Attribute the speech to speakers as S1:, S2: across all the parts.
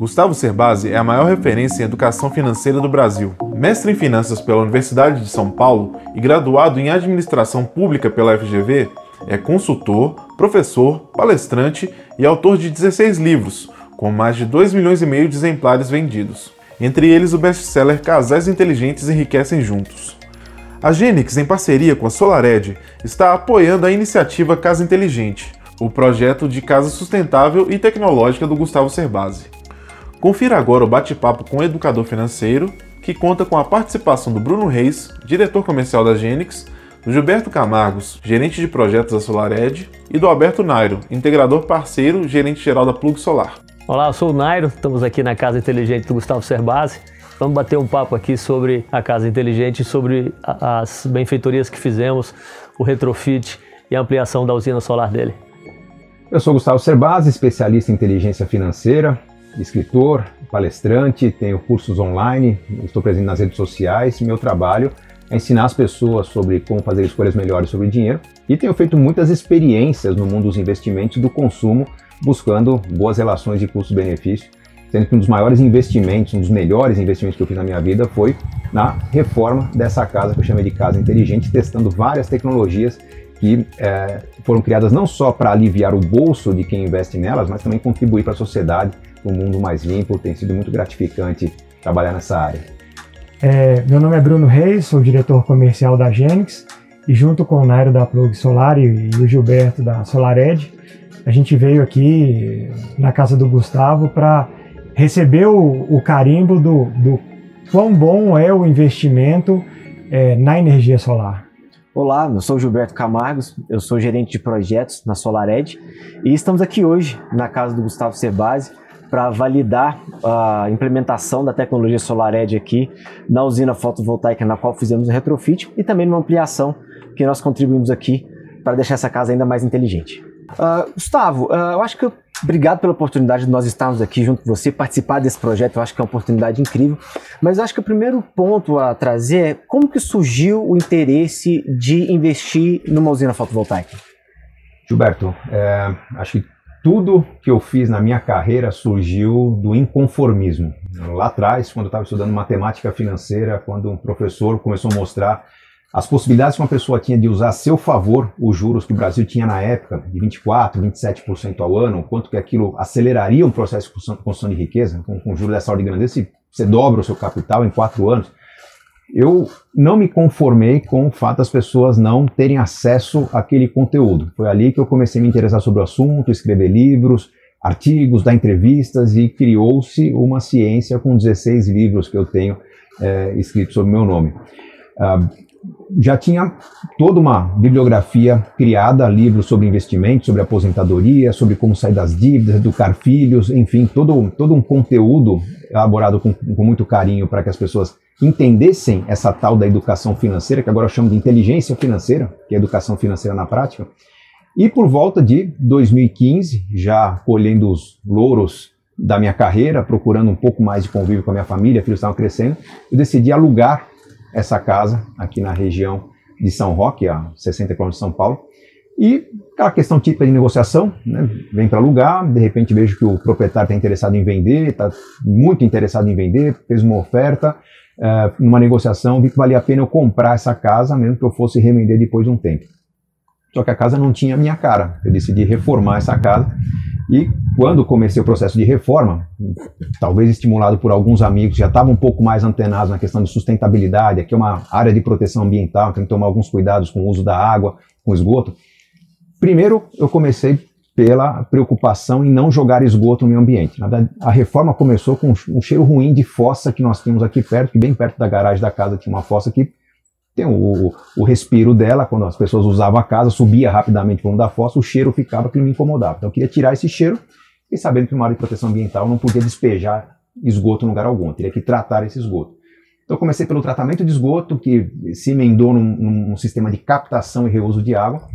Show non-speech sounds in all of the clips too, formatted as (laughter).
S1: Gustavo Cerbasi é a maior referência em educação financeira do Brasil. Mestre em finanças pela Universidade de São Paulo e graduado em administração pública pela FGV, é consultor, professor, palestrante e autor de 16 livros, com mais de 2 milhões e meio de exemplares vendidos. Entre eles o best-seller Casais Inteligentes Enriquecem Juntos. A Genix, em parceria com a SolarEd, está apoiando a iniciativa Casa Inteligente, o projeto de casa sustentável e tecnológica do Gustavo Cerbasi. Confira agora o bate-papo com o educador financeiro, que conta com a participação do Bruno Reis, diretor comercial da Genix, do Gilberto Camargos, gerente de projetos da SolarEd, e do Alberto Nairo, integrador parceiro, gerente geral da Plug Solar.
S2: Olá, eu sou o Nairo, estamos aqui na Casa Inteligente do Gustavo Cerbasi. Vamos bater um papo aqui sobre a Casa Inteligente, sobre as benfeitorias que fizemos, o retrofit e a ampliação da usina solar dele.
S3: Eu sou Gustavo Cerbasi, especialista em inteligência financeira, escritor, palestrante, tenho cursos online, estou presente nas redes sociais. Meu trabalho é ensinar as pessoas sobre como fazer escolhas melhores sobre dinheiro e tenho feito muitas experiências no mundo dos investimentos e do consumo, buscando boas relações de custo-benefício. Sendo que um dos maiores investimentos, um dos melhores investimentos que eu fiz na minha vida foi na reforma dessa casa que eu chamei de casa inteligente, testando várias tecnologias que é, foram criadas não só para aliviar o bolso de quem investe nelas, mas também contribuir para a sociedade um mundo mais limpo. Tem sido muito gratificante trabalhar nessa área.
S4: É, meu nome é Bruno Reis, sou diretor comercial da Genix e junto com o Nairo da Plug Solar e, e o Gilberto da SolarEd, a gente veio aqui na casa do Gustavo para receber o, o carimbo do, do, quão bom é o investimento é, na energia solar.
S5: Olá, eu sou Gilberto Camargos, eu sou gerente de projetos na SolarEd e estamos aqui hoje na casa do Gustavo Sebase para validar a implementação da tecnologia SolarEdge aqui na usina fotovoltaica na qual fizemos o retrofit e também numa ampliação que nós contribuímos aqui para deixar essa casa ainda mais inteligente. Uh, Gustavo, uh, eu acho que eu, obrigado pela oportunidade de nós estarmos aqui junto com você, participar desse projeto, eu acho que é uma oportunidade incrível, mas eu acho que o primeiro ponto a trazer é como que surgiu o interesse de investir numa usina fotovoltaica?
S3: Gilberto, é, acho que tudo que eu fiz na minha carreira surgiu do inconformismo. Lá atrás, quando eu estava estudando matemática financeira, quando um professor começou a mostrar as possibilidades que uma pessoa tinha de usar a seu favor os juros que o Brasil tinha na época, de 24%, 27% ao ano, quanto que aquilo aceleraria um processo de construção de riqueza, com, juros dessa ordem de grandeza, você dobra o seu capital em quatro anos eu não me conformei com o fato das pessoas não terem acesso àquele conteúdo. Foi ali que eu comecei a me interessar sobre o assunto, escrever livros, artigos, dar entrevistas e criou-se uma ciência com 16 livros que eu tenho é, escritos sobre o meu nome. Uh, já tinha toda uma bibliografia criada, livros sobre investimentos, sobre aposentadoria, sobre como sair das dívidas, educar filhos, enfim, todo, todo um conteúdo elaborado com, com muito carinho para que as pessoas entendessem essa tal da educação financeira, que agora eu chamo de inteligência financeira, que é educação financeira na prática. E por volta de 2015, já colhendo os louros da minha carreira, procurando um pouco mais de convívio com a minha família, filhos estavam crescendo, eu decidi alugar essa casa aqui na região de São Roque, a 60 km de São Paulo. E aquela questão típica de negociação, né? vem para alugar, de repente vejo que o proprietário está interessado em vender, está muito interessado em vender, fez uma oferta, uh, numa negociação, vi que valia a pena eu comprar essa casa, mesmo que eu fosse revender depois de um tempo. Só que a casa não tinha minha cara. Eu decidi reformar essa casa. E quando comecei o processo de reforma, talvez estimulado por alguns amigos que já estavam um pouco mais antenados na questão de sustentabilidade, aqui é uma área de proteção ambiental, tem que tomar alguns cuidados com o uso da água, com esgoto. Primeiro, eu comecei pela preocupação em não jogar esgoto no meio ambiente. A reforma começou com um cheiro ruim de fossa que nós tínhamos aqui perto, que bem perto da garagem da casa tinha uma fossa que tem o, o respiro dela, quando as pessoas usavam a casa, subia rapidamente o da fossa, o cheiro ficava que me incomodava. Então eu queria tirar esse cheiro e sabendo que uma área de proteção ambiental não podia despejar esgoto em lugar algum, teria que tratar esse esgoto. Então eu comecei pelo tratamento de esgoto, que se emendou num, num sistema de captação e reuso de água,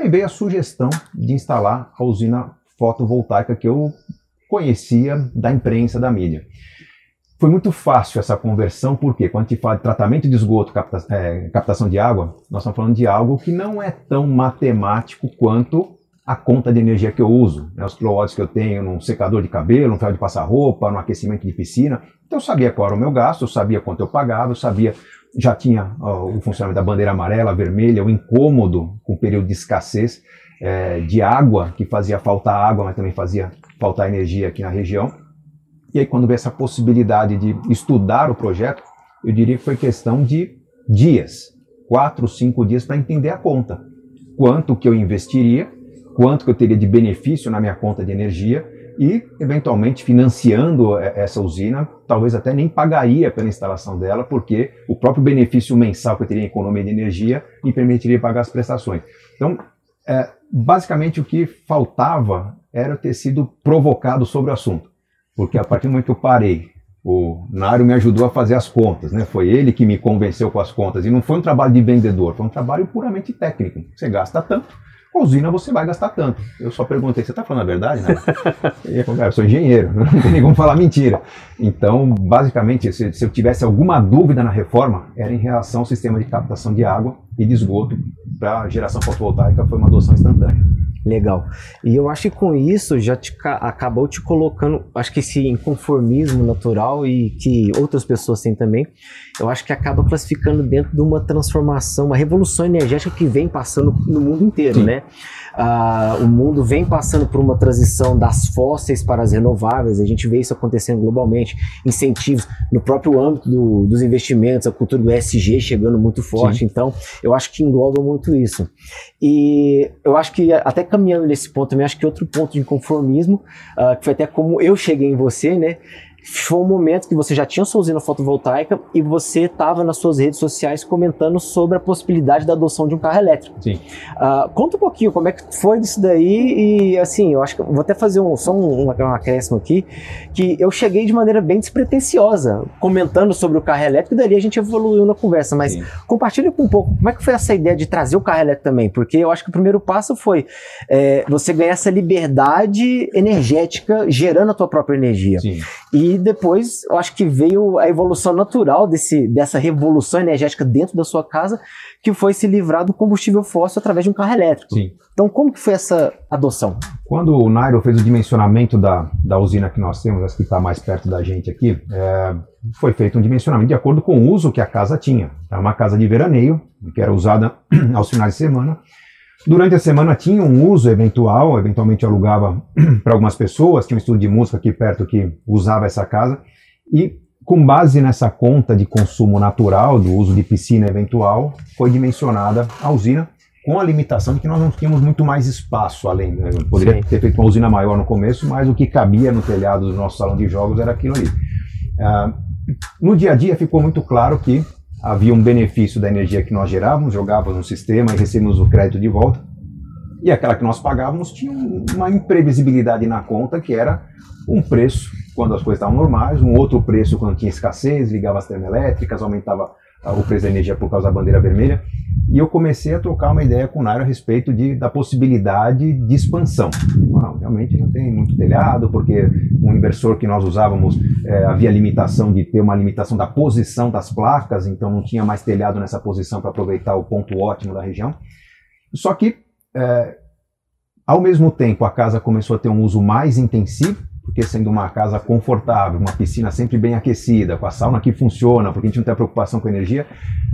S3: aí veio a sugestão de instalar a usina fotovoltaica que eu conhecia da imprensa, da mídia. Foi muito fácil essa conversão, porque quando a gente fala de tratamento de esgoto, capta, é, captação de água, nós estamos falando de algo que não é tão matemático quanto a conta de energia que eu uso, né, os quilowatts que eu tenho num secador de cabelo, no ferro de passar roupa, no aquecimento de piscina. Então eu sabia qual era o meu gasto, eu sabia quanto eu pagava, eu sabia, já tinha ó, o funcionamento da bandeira amarela, vermelha, o incômodo com o período de escassez é, de água, que fazia faltar água, mas também fazia faltar energia aqui na região. E aí quando veio essa possibilidade de estudar o projeto, eu diria que foi questão de dias, quatro, cinco dias para entender a conta. Quanto que eu investiria quanto que eu teria de benefício na minha conta de energia e, eventualmente, financiando essa usina, talvez até nem pagaria pela instalação dela, porque o próprio benefício mensal que eu teria em economia de energia me permitiria pagar as prestações. Então, é, basicamente, o que faltava era ter sido provocado sobre o assunto, porque a partir do momento que eu parei, o Nário me ajudou a fazer as contas, né? Foi ele que me convenceu com as contas e não foi um trabalho de vendedor, foi um trabalho puramente técnico. Você gasta tanto, a usina você vai gastar tanto. Eu só perguntei, você está falando a verdade? Né? (laughs) eu sou engenheiro, (laughs) não tem nem como falar mentira. Então, basicamente, se, se eu tivesse alguma dúvida na reforma, era em relação ao sistema de captação de água e de esgoto para geração fotovoltaica, foi uma adoção instantânea.
S5: Legal. E eu acho que com isso já te, acabou te colocando, acho que esse inconformismo natural e que outras pessoas têm também, eu acho que acaba classificando dentro de uma transformação, uma revolução energética que vem passando no mundo inteiro, Sim. né? Uh, o mundo vem passando por uma transição das fósseis para as renováveis, a gente vê isso acontecendo globalmente, incentivos no próprio âmbito do, dos investimentos, a cultura do ESG chegando muito forte, Sim. então eu acho que engloba muito isso. E eu acho que até caminhando nesse ponto também, acho que outro ponto de conformismo, uh, que foi até como eu cheguei em você, né? Foi um momento que você já tinha sua usina fotovoltaica e você estava nas suas redes sociais comentando sobre a possibilidade da adoção de um carro elétrico.
S3: Sim.
S5: Uh, conta um pouquinho como é que foi isso daí e assim, eu acho que vou até fazer um, só um, um, um acréscimo aqui, que eu cheguei de maneira bem despretensiosa comentando sobre o carro elétrico e dali a gente evoluiu na conversa, mas Sim. compartilha com um pouco como é que foi essa ideia de trazer o carro elétrico também, porque eu acho que o primeiro passo foi é, você ganhar essa liberdade energética gerando a tua própria energia. Sim. E depois, eu acho que veio a evolução natural desse, dessa revolução energética dentro da sua casa, que foi se livrar do combustível fóssil através de um carro elétrico.
S3: Sim.
S5: Então, como que foi essa adoção?
S3: Quando o Nairo fez o dimensionamento da, da usina que nós temos, essa que está mais perto da gente aqui, é, foi feito um dimensionamento de acordo com o uso que a casa tinha. Era uma casa de veraneio, que era usada (clears throat) aos finais de semana, Durante a semana tinha um uso eventual, eventualmente alugava (clears throat) para algumas pessoas, tinha um estúdio de música aqui perto que usava essa casa, e com base nessa conta de consumo natural, do uso de piscina eventual, foi dimensionada a usina, com a limitação de que nós não tínhamos muito mais espaço além. Né? Poderia Sim. ter feito uma usina maior no começo, mas o que cabia no telhado do nosso salão de jogos era aquilo ali. Uh, no dia a dia ficou muito claro que havia um benefício da energia que nós gerávamos, jogávamos no sistema e recebíamos o crédito de volta. E aquela que nós pagávamos tinha uma imprevisibilidade na conta, que era um preço quando as coisas estavam normais, um outro preço quando tinha escassez, ligava as termoelétricas, aumentava o preço da energia por causa da bandeira vermelha. E eu comecei a trocar uma ideia com o Nairo a respeito de, da possibilidade de expansão. Não, realmente não tem muito telhado, porque um inversor que nós usávamos é, havia limitação de ter uma limitação da posição das placas, então não tinha mais telhado nessa posição para aproveitar o ponto ótimo da região. Só que, é, ao mesmo tempo, a casa começou a ter um uso mais intensivo, porque sendo uma casa confortável, uma piscina sempre bem aquecida, com a sauna que funciona, porque a gente não tem preocupação com energia,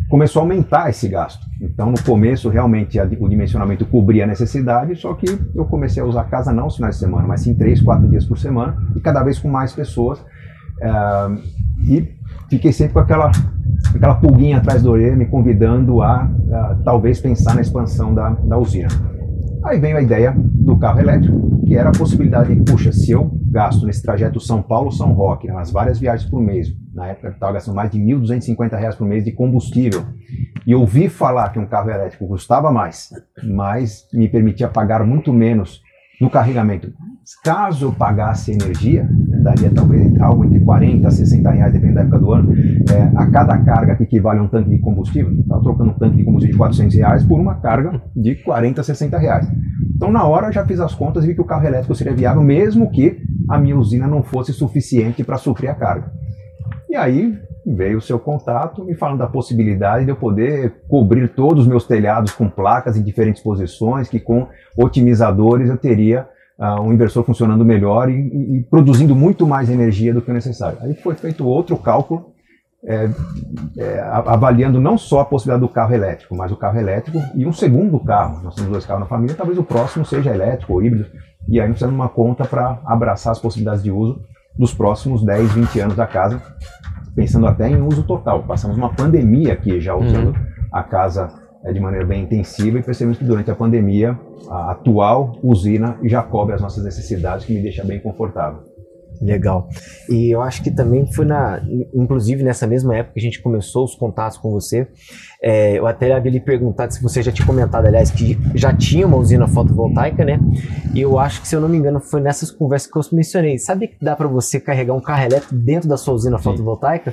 S3: começou a aumentar esse gasto. Então, no começo, realmente, o dimensionamento cobria a necessidade, só que eu comecei a usar a casa não aos finais de semana, mas sim três, quatro dias por semana, e cada vez com mais pessoas. Uh, e fiquei sempre com aquela, aquela pulguinha atrás do orelha, me convidando a, a talvez pensar na expansão da, da usina. Aí veio a ideia do carro elétrico, que era a possibilidade de, puxa, se eu gasto nesse trajeto São Paulo-São Roque, nas várias viagens por mês, na época eu estava gastando mais de R$ 1.250 por mês de combustível, e ouvi falar que um carro elétrico custava mais, mas me permitia pagar muito menos no carregamento. Caso pagasse energia, né, daria talvez algo entre 40 a 60 reais, dependendo da época do ano, é, a cada carga que equivale a um tanque de combustível. Estava trocando um tanque de combustível de 400 reais por uma carga de 40 a 60 reais. Então, na hora, já fiz as contas e vi que o carro elétrico seria viável, mesmo que a minha usina não fosse suficiente para suprir a carga. E aí veio o seu contato me falando da possibilidade de eu poder cobrir todos os meus telhados com placas em diferentes posições, que com otimizadores eu teria uh, um inversor funcionando melhor e, e, e, produzindo muito mais energia do que o necessário. Aí foi feito outro cálculo, é, é, avaliando não só a possibilidade do carro elétrico, mas o carro elétrico e um segundo carro. Nós temos dois carros na família, talvez o próximo seja elétrico ou híbrido. E aí nós precisamos de uma conta para abraçar as possibilidades de uso dos próximos 10, 20 anos da casa, pensando até em uso total. Passamos uma pandemia aqui já usando uhum. a casa é, de maneira bem intensiva e percebemos que durante a pandemia a atual usina já cobre as nossas necessidades, que me deixa bem confortável.
S5: Legal. E eu acho que também foi na, inclusive nessa mesma época que a gente começou os contatos com você, é, eu até havia lhe perguntado se você já tinha comentado, aliás, que já tinha uma usina fotovoltaica, né? E eu acho que, se eu não me engano, foi nessas conversas que eu mencionei. Sabe que dá para você carregar um carro elétrico dentro da sua usina Sim. fotovoltaica?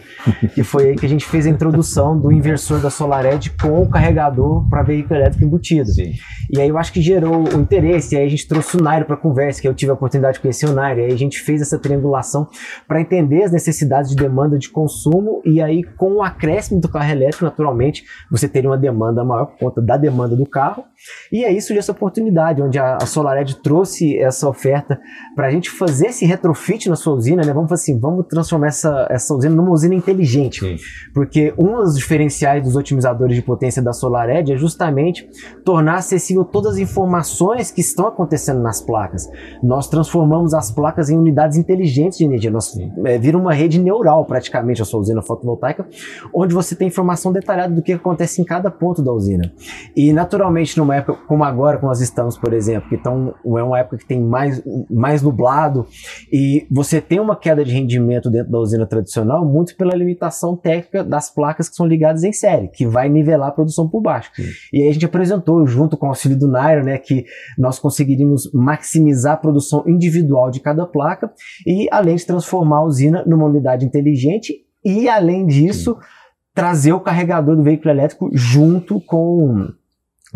S5: e foi aí que a gente fez a introdução do inversor da SolarEdge com o carregador para veículo elétrico embutido. Sim. E aí eu acho que gerou o interesse, e aí a gente trouxe o Nairo para conversa, que eu tive a oportunidade de conhecer o Nairo, e aí a gente fez essa triangulação para entender as necessidades de demanda de consumo, e aí com o acréscimo do carro elétrico, naturalmente, você teria uma demanda maior por conta da demanda do carro. E aí surgiu essa oportunidade, onde a, a SolarEdge trouxe essa oferta para a gente fazer esse retrofit na sua usina, né? Vamos assim, vamos transformar essa, essa usina numa usina inteligente. Sim. Porque um dos diferenciais dos otimizadores de potência da SolarEdge é justamente tornar acessível todas as informações que estão acontecendo nas placas. Nós transformamos as placas em unidades inteligentes de energia. Nós é, vira uma rede neural praticamente a sua usina fotovoltaica, onde você tem informação detalhada do que acontece acontece em cada ponto da usina. E naturalmente, numa época como agora, como nós estamos, por exemplo, que então, é uma época que tem mais, mais nublado e você tem uma queda de rendimento dentro da usina tradicional, muito pela limitação técnica das placas que são ligadas em série, que vai nivelar a produção por baixo. Sim. E aí a gente apresentou, junto com o auxílio do Nairo, né, que nós conseguiríamos maximizar a produção individual de cada placa e, além de transformar a usina numa unidade inteligente, e além disso. Sim trazer o carregador do veículo elétrico junto com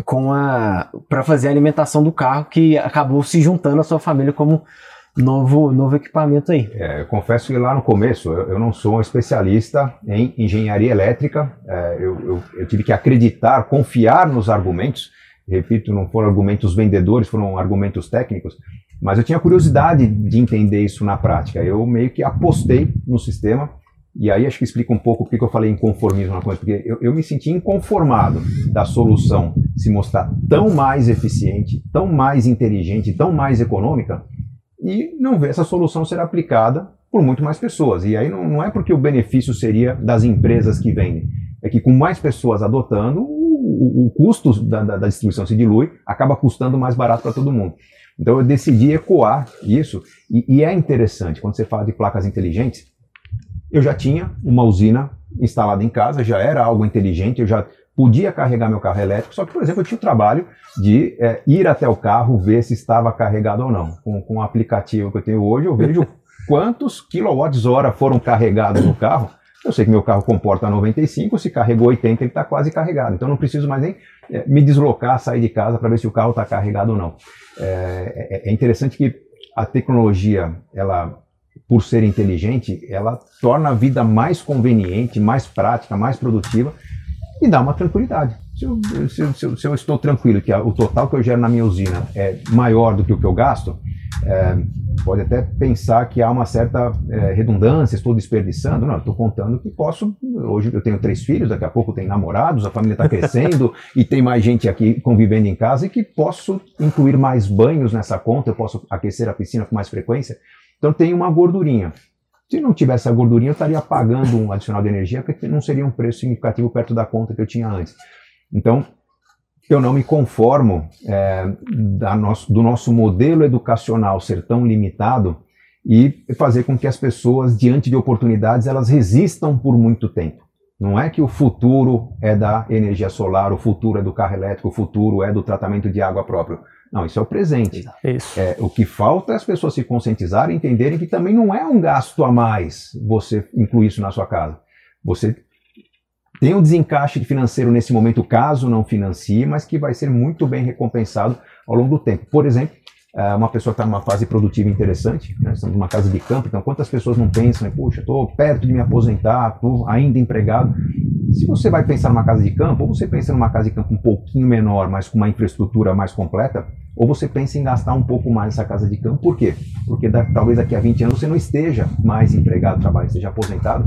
S5: com a para fazer a alimentação do carro que acabou se juntando à sua família como novo novo equipamento aí.
S3: É, eu confesso que lá no começo eu, eu não sou um especialista em engenharia elétrica. É, eu, eu, eu, tive que acreditar, confiar nos argumentos. Repito, não foram argumentos vendedores, foram argumentos técnicos. Mas eu tinha curiosidade de entender isso na prática. Eu meio que apostei no sistema e aí acho que explica um pouco porque eu falei inconformismo na coisa, porque eu, eu me senti inconformado da solução se mostrar tão mais eficiente, tão mais inteligente, tão mais econômica, e não ver essa solução ser aplicada por muito mais pessoas. E aí não, não é porque o benefício seria das empresas que vendem, é que com mais pessoas adotando, o, o, o custo da, da, da distribuição se dilui, acaba custando mais barato para todo mundo. Então eu decidi ecoar isso, e, e é interessante, quando você fala de placas inteligentes, eu já tinha uma usina instalada em casa, já era algo inteligente, eu já podia carregar meu carro elétrico, só que, por exemplo, eu tinha o trabalho de é, ir até o carro, ver se estava carregado ou não. Com, com o aplicativo que eu tenho hoje, eu vejo (laughs) quantos quilowatts-hora foram carregados no carro. Eu sei que meu carro comporta 95, se carregou 80, ele está quase carregado. Então não preciso mais nem é, me deslocar, sair de casa para ver se o carro está carregado ou não. É, é, é interessante que a tecnologia, ela por ser inteligente, ela torna a vida mais conveniente, mais prática, mais produtiva e dá uma tranquilidade. Se eu, se, se, se eu estou tranquilo que o total que eu gero na minha usina é maior do que o que eu gasto, é, pode até pensar que há uma certa é, redundância, estou desperdiçando. Não, estou contando que posso. Hoje eu tenho três filhos, daqui a pouco tem namorados, a família está crescendo (laughs) e tem mais gente aqui convivendo em casa e que posso incluir mais banhos nessa conta, eu posso aquecer a piscina com mais frequência. Então tem uma gordurinha. Se não tivesse a gordurinha, eu estaria pagando um adicional de energia, porque não seria um preço significativo perto da conta que eu tinha antes. Então, eu não me conformo é, nosso, do nosso modelo educacional ser tão limitado e fazer com que as pessoas, diante de oportunidades, elas resistam por muito tempo. Não é que o futuro é da energia solar, o futuro é do carro elétrico, o futuro é do tratamento de água próprio. Não, isso é o presente. Isso. É, o que falta é as pessoas se conscientizarem e entenderem que também não é um gasto a mais você incluir isso na sua casa. Você tem um desencaixe financeiro nesse momento, caso não financie, mas que vai ser muito bem recompensado ao longo do tempo. Por exemplo, uma pessoa está numa fase produtiva interessante, né? estamos numa casa de campo, então quantas pessoas não pensam, puxa, estou perto de me aposentar, estou ainda empregado. Se você vai pensar numa casa de campo, ou você pensa numa casa de campo um pouquinho menor, mas com uma infraestrutura mais completa, ou você pensa em gastar um pouco mais nessa casa de campo. Por quê? Porque da, talvez daqui a 20 anos você não esteja mais empregado, trabalho, esteja aposentado,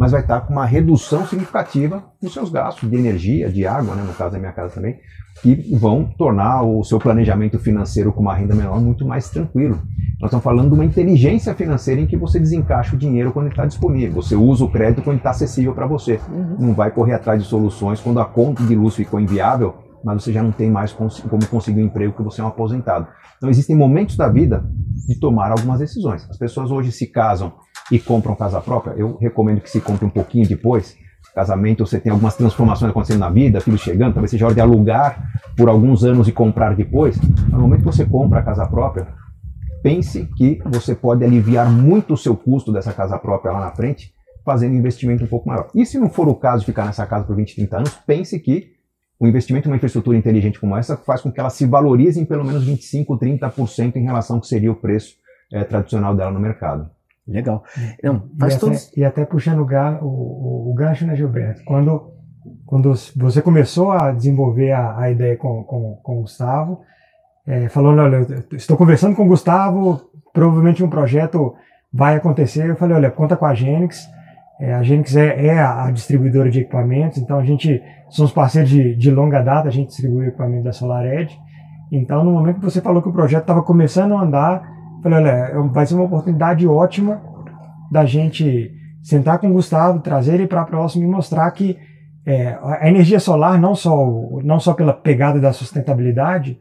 S3: mas vai estar com uma redução significativa nos seus gastos de energia, de água, né, no caso da minha casa também, que vão tornar o seu planejamento financeiro com uma renda menor muito mais tranquilo. Nós estamos falando de uma inteligência financeira em que você desencaixa o dinheiro quando está disponível. Você usa o crédito quando está acessível para você. Uhum. Não vai correr atrás de soluções quando a conta de luz ficou inviável, mas você já não tem mais como conseguir um emprego porque você é um aposentado. Então existem momentos da vida de tomar algumas decisões. As pessoas hoje se casam e compram casa própria, eu recomendo que se compre um pouquinho depois. Casamento, você tem algumas transformações acontecendo na vida, filhos chegando, talvez seja hora de alugar por alguns anos e comprar depois. No momento que você compra a casa própria, pense que você pode aliviar muito o seu custo dessa casa própria lá na frente, fazendo um investimento um pouco maior. E se não for o caso de ficar nessa casa por 20, 30 anos, pense que o investimento em uma infraestrutura inteligente como essa faz com que ela se valorize em pelo menos 25, 30% em relação ao que seria o preço é, tradicional dela no mercado.
S5: Legal.
S4: Não, faz e, todos... até, e até puxando o, ga, o, o, gancho, né, Gilberto? Quando, quando você começou a desenvolver a, a ideia com, com, com o Gustavo, é, falando, olha, estou conversando com o Gustavo, provavelmente um projeto vai acontecer. Eu falei, olha, conta com a Genix. É, a Genix é, é, a distribuidora de equipamentos, então a gente somos parceiros de, de longa data, a gente distribui o equipamento da SolarEdge. Então, no momento que você falou que o projeto estava começando a andar, Falei, olha, é vai ser uma oportunidade ótima da gente sentar com o Gustavo, trazer ele para próximo e mostrar que é, a energia solar, não só, não só pela pegada da sustentabilidade,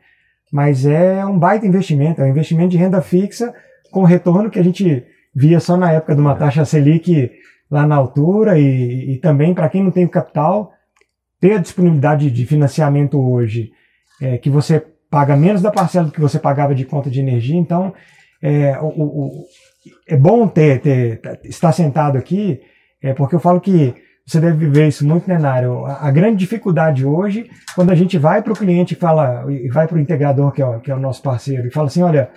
S4: mas é um baita investimento, é um investimento de renda fixa com retorno que a gente via só na época de uma taxa Selic lá na altura e, e também para quem não tem o capital, ter a disponibilidade de financiamento hoje, é, que você paga menos da parcela que você pagava de conta de energia, então é, o, o, é bom ter, ter, estar sentado aqui, é, porque eu falo que você deve viver isso muito, né, Nário? A, a grande dificuldade hoje, quando a gente vai para o cliente e fala, e vai para o integrador, que é, que é o nosso parceiro, e fala assim: olha,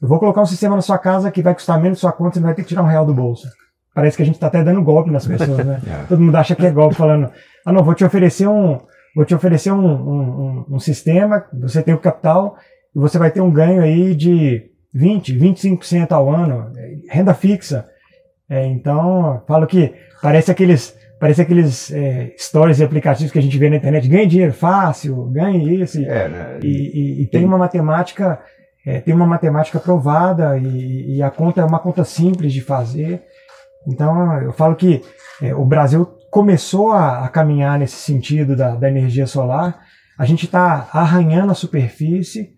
S4: eu vou colocar um sistema na sua casa que vai custar menos sua conta, você não vai ter que tirar um real do bolso. Parece que a gente está até dando golpe nas pessoas, né? (laughs) é. Todo mundo acha que é golpe, falando: ah, não, vou te oferecer um, vou te oferecer um, um, um, um sistema, você tem o capital e você vai ter um ganho aí de 20, 25% ao ano, renda fixa. É, então, falo que parece aqueles, parece aqueles é, stories e aplicativos que a gente vê na internet, ganha dinheiro fácil, ganhe isso. É, né? e, e, e, tem uma matemática, é, tem uma matemática provada e, e, a conta é uma conta simples de fazer. Então, eu falo que é, o Brasil começou a, a, caminhar nesse sentido da, da energia solar. A gente está arranhando a superfície,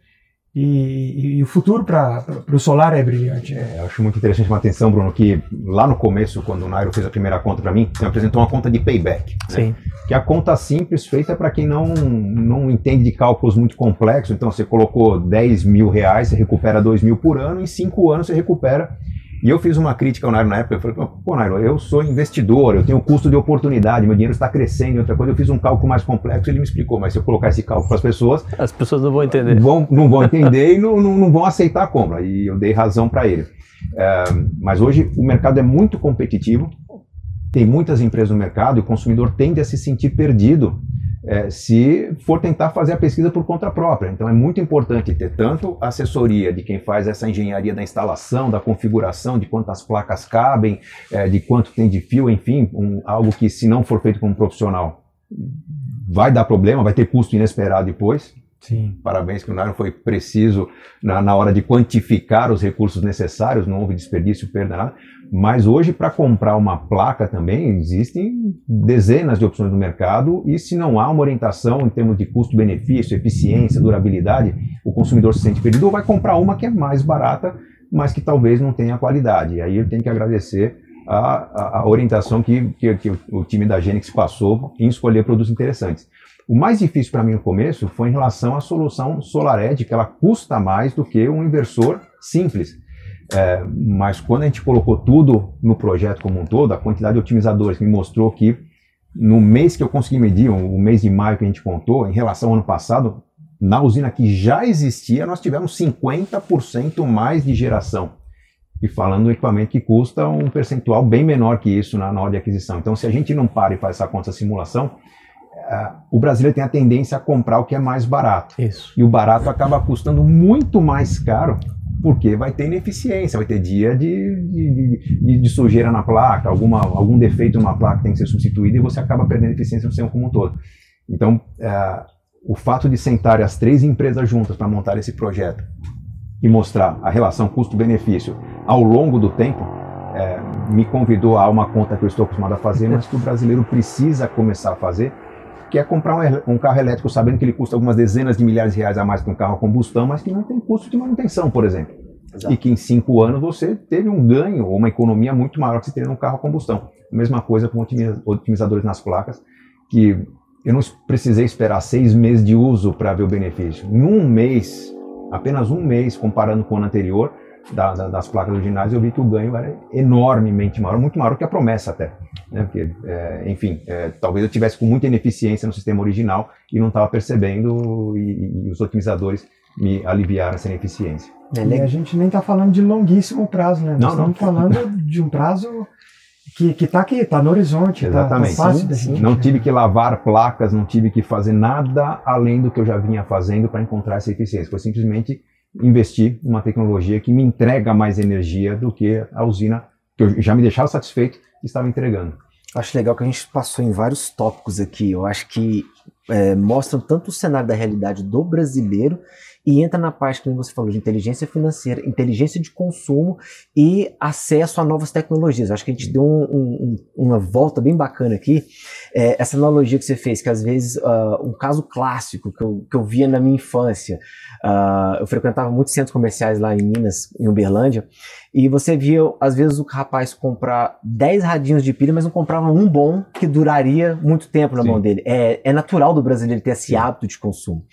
S4: e, e, o futuro para o solar é brilhante.
S3: É, eu acho muito interessante uma atenção, Bruno, que lá no começo, quando o Nairo fez a primeira conta para mim, você apresentou uma conta de payback. Né? Sim. Né? Que é a conta simples feita para quem não, não entende de cálculos muito complexos. Então você colocou 10 mil reais, você recupera 2 mil por ano, em 5 anos você recupera e eu fiz uma crítica ao Nairo na época, eu falei, pô, Nairo, eu sou investidor, eu tenho custo de oportunidade, meu dinheiro está crescendo, outra coisa, eu fiz um cálculo mais complexo, ele me explicou, mas se eu colocar esse cálculo para as pessoas...
S2: As pessoas não vão entender.
S3: Vão, não vão entender e não, não, não, vão aceitar a compra, e eu dei razão para ele. É, mas hoje o mercado é muito competitivo, tem muitas empresas no mercado e o consumidor tende a se sentir perdido é, se for tentar fazer a pesquisa por conta própria. Então é muito importante ter tanto assessoria de quem faz essa engenharia da instalação, da configuração, de quantas placas cabem, é, de quanto tem de fio, enfim, um, algo que se não for feito como profissional vai dar problema, vai ter custo inesperado depois. Sim. Parabéns que o Nairo foi preciso na, na hora de quantificar os recursos necessários, não houve desperdício, perda, nada. Mas hoje, para comprar uma placa também, existem dezenas de opções no mercado e se não há uma orientação em termos de custo-benefício, eficiência, durabilidade, o consumidor se sente perdido ou vai comprar uma que é mais barata, mas que talvez não tenha qualidade. E aí eu tenho que agradecer a, a, a orientação que, que, que, o time da Genix passou em escolher produtos interessantes. O mais difícil para mim no começo foi em relação à solução SolarEdge, que ela custa mais do que um inversor simples. É, mas quando a gente colocou tudo no projeto como um todo, a quantidade de otimizadores me mostrou que no mês que eu consegui medir, o mês de maio que a gente contou, em relação ao ano passado, na usina que já existia, nós tivemos 50% mais de geração. E falando do equipamento que custa um percentual bem menor que isso na, na hora de aquisição. Então, se a gente não para e faz essa conta, essa simulação, o brasileiro tem a tendência a comprar o que é mais barato.
S2: Isso.
S3: E o barato acaba custando muito mais caro porque vai ter ineficiência, vai ter dia de, de, de, de, sujeira na placa, alguma, algum defeito numa placa tem que ser substituído e você acaba perdendo eficiência no sistema como um todo. Então, uh, o fato de sentar as três empresas juntas para montar esse projeto e mostrar a relação custo-benefício ao longo do tempo, é, me convidou a uma conta que eu estou acostumado a fazer, mas que o brasileiro precisa começar a fazer, que é comprar um, um, carro elétrico sabendo que ele custa algumas dezenas de milhares de reais a mais que um carro a combustão, mas que não tem custo de manutenção, por exemplo. Exato. E que em cinco anos você teve um ganho ou uma economia muito maior que você teria num carro a combustão. Mesma coisa com otimizadores nas placas, que eu não precisei esperar seis meses de uso para ver o benefício. Em um mês, apenas um mês, comparando com o ano anterior, da, da, das placas originais, eu vi que o ganho era enormemente maior, muito maior que a promessa até. Né? Porque, é, enfim, é, talvez eu tivesse com muita ineficiência no sistema original e não estava percebendo, e, e, os otimizadores me aliviaram essa ineficiência.
S4: É, e a gente nem está falando de longuíssimo prazo, né? Nós não, estamos não. falando de um prazo que, que tá aqui, tá no horizonte, tá, tá
S3: Exatamente. Tá, fácil sim, sim. Não tive que lavar placas, não tive que fazer nada além do que eu já vinha fazendo para encontrar essa eficiência. Foi simplesmente investir numa tecnologia que me entrega mais energia do que a usina que eu já me deixava satisfeito estava entregando.
S5: Acho legal que a gente passou em vários tópicos aqui. Eu acho que é, mostram tanto o cenário da realidade do brasileiro e entra na parte que você falou de inteligência financeira, inteligência de consumo e acesso a novas tecnologias. Acho que a gente deu um, um, uma volta bem bacana aqui. É, essa analogia que você fez, que às vezes uh, um caso clássico que eu, que eu via na minha infância, uh, eu frequentava muitos centros comerciais lá em Minas, em Uberlândia, e você via, às vezes, o rapaz comprar 10 radinhos de pilha, mas não comprava um bom que duraria muito tempo na Sim. mão dele. É, é natural do brasileiro ter esse Sim. hábito de consumo.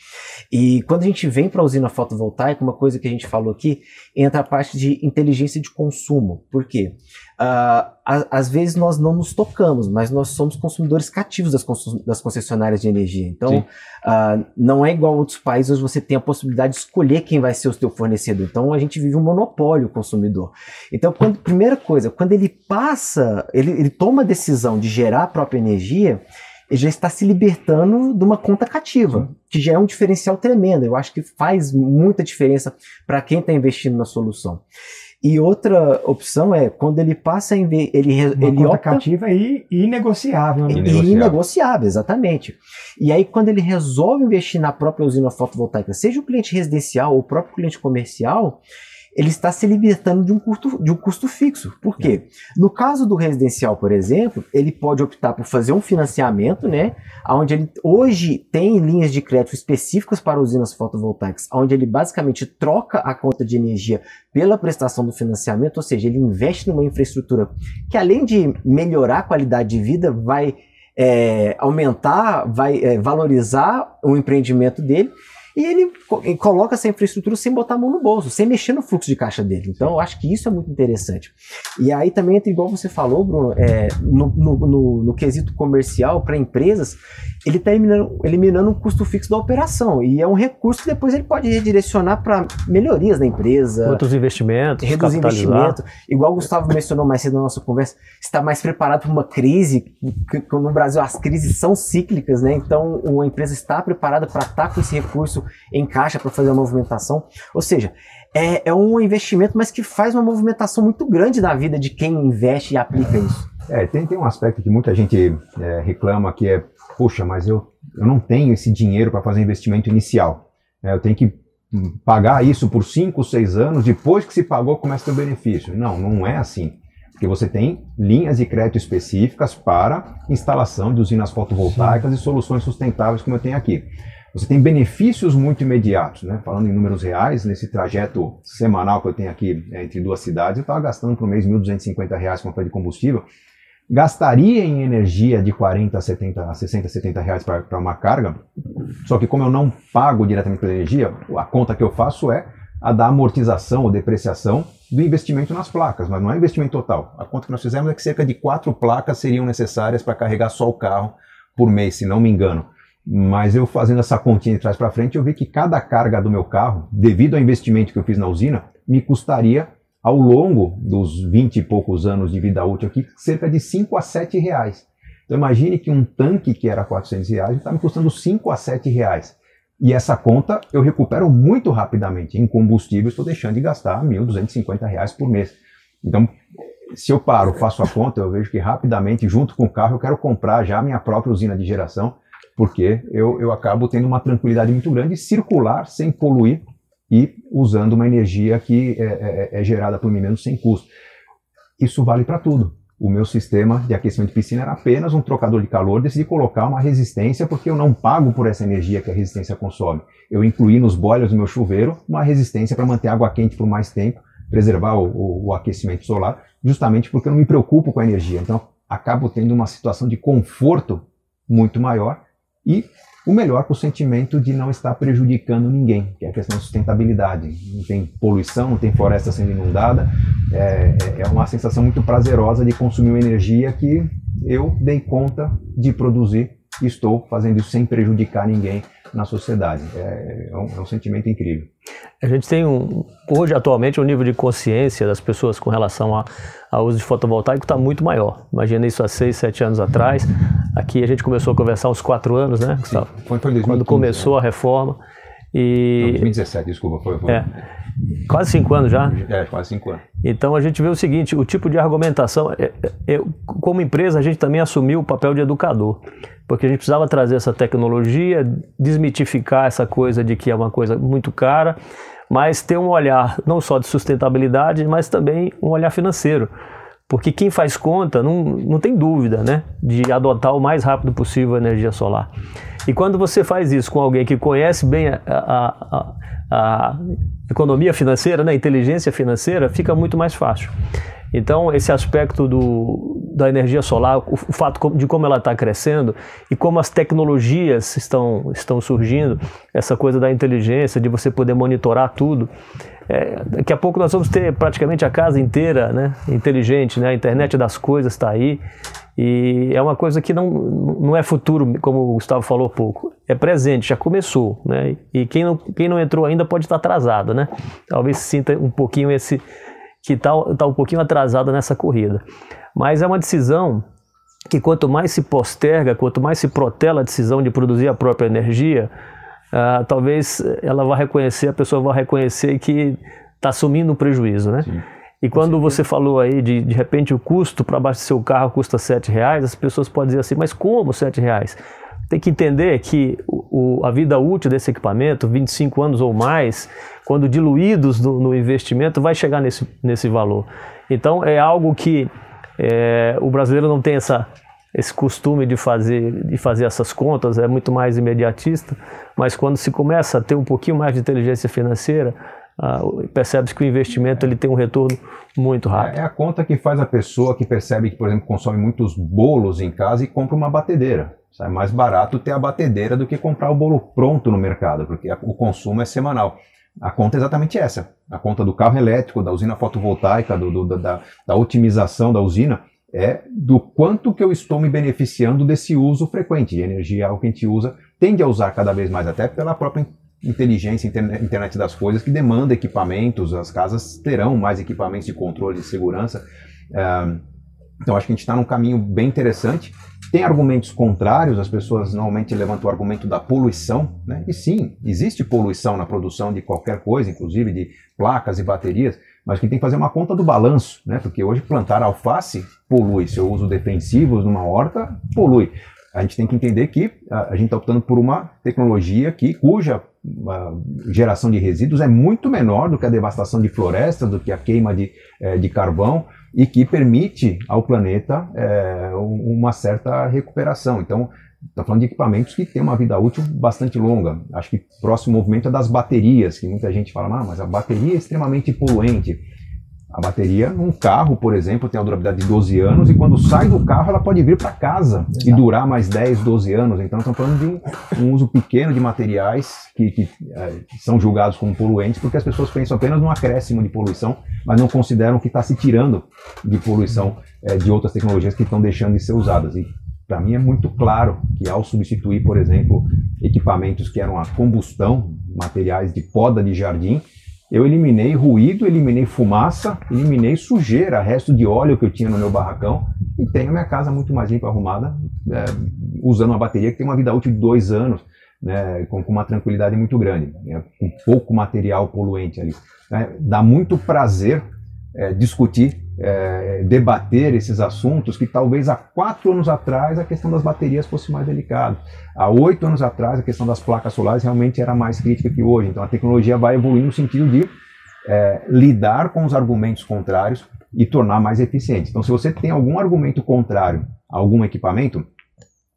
S5: E quando a gente vem para a usina fotovoltaica, uma coisa que a gente falou aqui, entra a parte de inteligência de consumo. Por quê? Uh, às vezes nós não nos tocamos, mas nós somos consumidores cativos das, das concessionárias de energia. Então, uh, não é igual a outros países onde você tem a possibilidade de escolher quem vai ser o seu fornecedor. Então, a gente vive um monopólio consumidor. Então, quando, primeira coisa, quando ele passa, ele, ele toma a decisão de gerar a própria energia, ele já está se libertando de uma conta cativa, que já é um diferencial tremendo. Eu acho que faz muita diferença para quem está investindo na solução. E outra opção é quando ele passa a ele
S4: Uma
S5: ele
S4: conta opta, cativa e inegociável, né?
S5: inegociável. inegociável, exatamente. E aí quando ele resolve investir na própria usina fotovoltaica, seja o cliente residencial ou o próprio cliente comercial, ele está se libertando de um, custo, de um custo fixo. Por quê? É. No caso do residencial, por exemplo, ele pode optar por fazer um financiamento, né? Onde ele hoje tem linhas de crédito específicas para usinas fotovoltaicas, onde ele basicamente troca a conta de energia pela prestação do financiamento, ou seja, ele investe numa infraestrutura que além de melhorar a qualidade de vida, vai é, aumentar, vai é, valorizar o empreendimento dele e ele coloca essa infraestrutura sem botar a mão no bolso, sem mexer no fluxo de caixa dele. Então, eu acho que isso é muito interessante. E aí também entra, igual você falou, Bruno, é, no, no, no, no quesito comercial para empresas, ele está eliminando, eliminando um custo fixo da operação. E é um recurso que depois ele pode redirecionar para melhorias na empresa.
S2: Outros investimentos,
S5: reduzir investimento. Igual o Gustavo mencionou mais cedo na nossa conversa, está mais preparado para uma crise. No Brasil, as crises são cíclicas, né? Então, uma empresa está preparada para estar tá com esse recurso em caixa para fazer a movimentação. Ou seja, é, é um investimento, mas que faz uma movimentação muito grande na vida de quem investe e aplica isso.
S3: É, tem, tem um aspecto que muita gente é, reclama que é poxa, mas eu, eu não tenho esse dinheiro para fazer investimento inicial. É, eu tenho que hum, pagar isso por 5, 6 anos, depois que se pagou começa o benefício. Não, não é assim. Porque você tem linhas de crédito específicas para instalação de usinas fotovoltaicas Sim. e soluções sustentáveis, como eu tenho aqui. Você tem benefícios muito imediatos, né? Falando em números reais, nesse trajeto semanal que eu tenho aqui é, entre duas cidades, eu estava gastando por mês R$ 1.250 com a de combustível gastaria em energia de 40 a 70, a 60, 70 reais para uma carga, só que como eu não pago diretamente pela energia, a conta que eu faço é a da amortização ou depreciação do investimento nas placas, mas não é investimento total. A conta que nós fizemos é que cerca de quatro placas seriam necessárias para carregar só o carro por mês, se não me engano. Mas eu fazendo essa continha de trás para frente, eu vi que cada carga do meu carro, devido ao investimento que eu fiz na usina, me custaria ao longo dos 20 e poucos anos de vida útil aqui, cerca de 5 a 7 reais. Então imagine que um tanque que era 400 reais está me custando 5 a 7 reais. E essa conta eu recupero muito rapidamente. Em combustível estou deixando de gastar 1.250 reais por mês. Então, se eu paro, faço a conta, eu vejo que rapidamente, junto com o carro, eu quero comprar já a minha própria usina de geração, porque eu, eu acabo tendo uma tranquilidade muito grande, circular sem poluir e usando uma energia que é, é, é gerada por mim mesmo sem custo. Isso vale para tudo. O meu sistema de aquecimento de piscina era apenas um trocador de calor, decidi colocar uma resistência porque eu não pago por essa energia que a resistência consome. Eu incluí nos boilers do meu chuveiro uma resistência para manter a água quente por mais tempo, preservar o, o, o aquecimento solar, justamente porque eu não me preocupo com a energia. Então, acabo tendo uma situação de conforto muito maior e o melhor para o sentimento de não estar prejudicando ninguém, que é a questão da sustentabilidade. Não tem poluição, não tem floresta sendo inundada, é, é, é uma sensação muito prazerosa de consumir uma energia que eu dei conta de produzir e estou fazendo isso sem prejudicar ninguém na sociedade. É, é, um, é um, sentimento incrível.
S2: A gente tem um, hoje atualmente um nível de consciência das pessoas com relação ao uso de fotovoltaico está muito maior. Imagina isso há seis, sete anos atrás. Aqui a gente começou a conversar uns quatro anos, né, Gustavo? Sim, foi, foi 2015, Quando começou né? a reforma. E...
S3: Não, 2017, desculpa, foi. foi.
S2: É. Quase cinco anos já?
S3: É, quase cinco anos.
S2: Então a gente vê o seguinte: o tipo de argumentação. É, é, como empresa, a gente também assumiu o papel de educador porque a gente precisava trazer essa tecnologia, desmitificar essa coisa de que é uma coisa muito cara, mas ter um olhar não só de sustentabilidade, mas também um olhar financeiro. Porque quem faz conta não, não tem dúvida né, de adotar o mais rápido possível a energia solar. E quando você faz isso com alguém que conhece bem a, a, a, a economia financeira, né, a inteligência financeira, fica muito mais fácil. Então, esse aspecto do, da energia solar, o, o fato de como ela está crescendo e como as tecnologias estão, estão surgindo, essa coisa da inteligência, de você poder monitorar tudo. É, daqui a pouco nós vamos ter praticamente a casa inteira né, inteligente, né? a internet das coisas está aí. E é uma coisa que não, não é futuro, como o Gustavo falou pouco, é presente, já começou. Né? E quem não, quem não entrou ainda pode estar atrasado. Né? Talvez sinta um pouquinho esse, que está tá um pouquinho atrasada nessa corrida. Mas é uma decisão que quanto mais se posterga, quanto mais se protela a decisão de produzir a própria energia, uh, talvez ela vá reconhecer, a pessoa vá reconhecer que está assumindo um prejuízo, né? Sim. E quando você falou aí de de repente o custo para abastecer o carro custa sete reais, as pessoas podem dizer assim, mas como sete reais? Tem que entender que o, o, a vida útil desse equipamento, 25 anos ou mais, quando diluídos no, no investimento, vai chegar nesse, nesse valor. Então é algo que é, o brasileiro não tem essa, esse costume de fazer, de fazer essas contas, é muito mais imediatista, mas quando se começa a ter um pouquinho mais de inteligência financeira, ah, percebe-se que o investimento ele tem um retorno muito rápido.
S3: É a conta que faz a pessoa que percebe que, por exemplo, consome muitos bolos em casa e compra uma batedeira. É mais barato ter a batedeira do que comprar o bolo pronto no mercado, porque o consumo é semanal. A conta é exatamente essa. A conta do carro elétrico, da usina fotovoltaica, do, do, da, da otimização da usina, é do quanto que eu estou me beneficiando desse uso frequente de energia que a gente usa, tende a usar cada vez mais, até pela própria inteligência, internet das coisas, que demanda equipamentos, as casas terão mais equipamentos de controle de segurança. Então acho que a gente está num caminho bem interessante tem argumentos contrários, as pessoas normalmente levantam o argumento da poluição, né? e sim, existe poluição na produção de qualquer coisa, inclusive de placas e baterias, mas quem tem que fazer é uma conta do balanço, né? porque hoje plantar alface polui, se eu uso defensivos numa horta, polui. A gente tem que entender que a, a gente está optando por uma tecnologia que, cuja geração de resíduos é muito menor do que a devastação de florestas, do que a queima de, é, de carvão, e que permite ao planeta é, uma certa recuperação. Então, está falando de equipamentos que têm uma vida útil bastante longa. Acho que o próximo movimento é das baterias, que muita gente fala, ah, mas a bateria é extremamente poluente. A bateria num carro, por exemplo, tem a durabilidade de 12 anos e quando sai do carro ela pode vir para casa Exato. e durar mais 10, 12 anos. Então estamos falando de um, um uso pequeno de materiais que, que é, são julgados como poluentes porque as pessoas pensam apenas no acréscimo de poluição, mas não consideram que está se tirando de poluição é, de outras tecnologias que estão deixando de ser usadas. E para mim é muito claro que ao substituir, por exemplo, equipamentos que eram a combustão, materiais de poda de jardim, eu eliminei ruído, eliminei fumaça, eliminei sujeira, resto de óleo que eu tinha no meu barracão e tenho minha casa muito mais limpa, arrumada, é, usando uma bateria que tem uma vida útil de dois anos, né, com, com, uma tranquilidade muito grande, né, com pouco material poluente ali. Né, dá muito prazer é, discutir, é, debater esses assuntos que talvez há quatro anos atrás a questão das baterias fosse mais delicada. Há oito anos atrás a questão das placas solares realmente era mais crítica que hoje. Então a tecnologia vai evoluir no sentido de é, lidar com os argumentos contrários e tornar mais eficiente. Então se você tem algum argumento contrário a algum equipamento,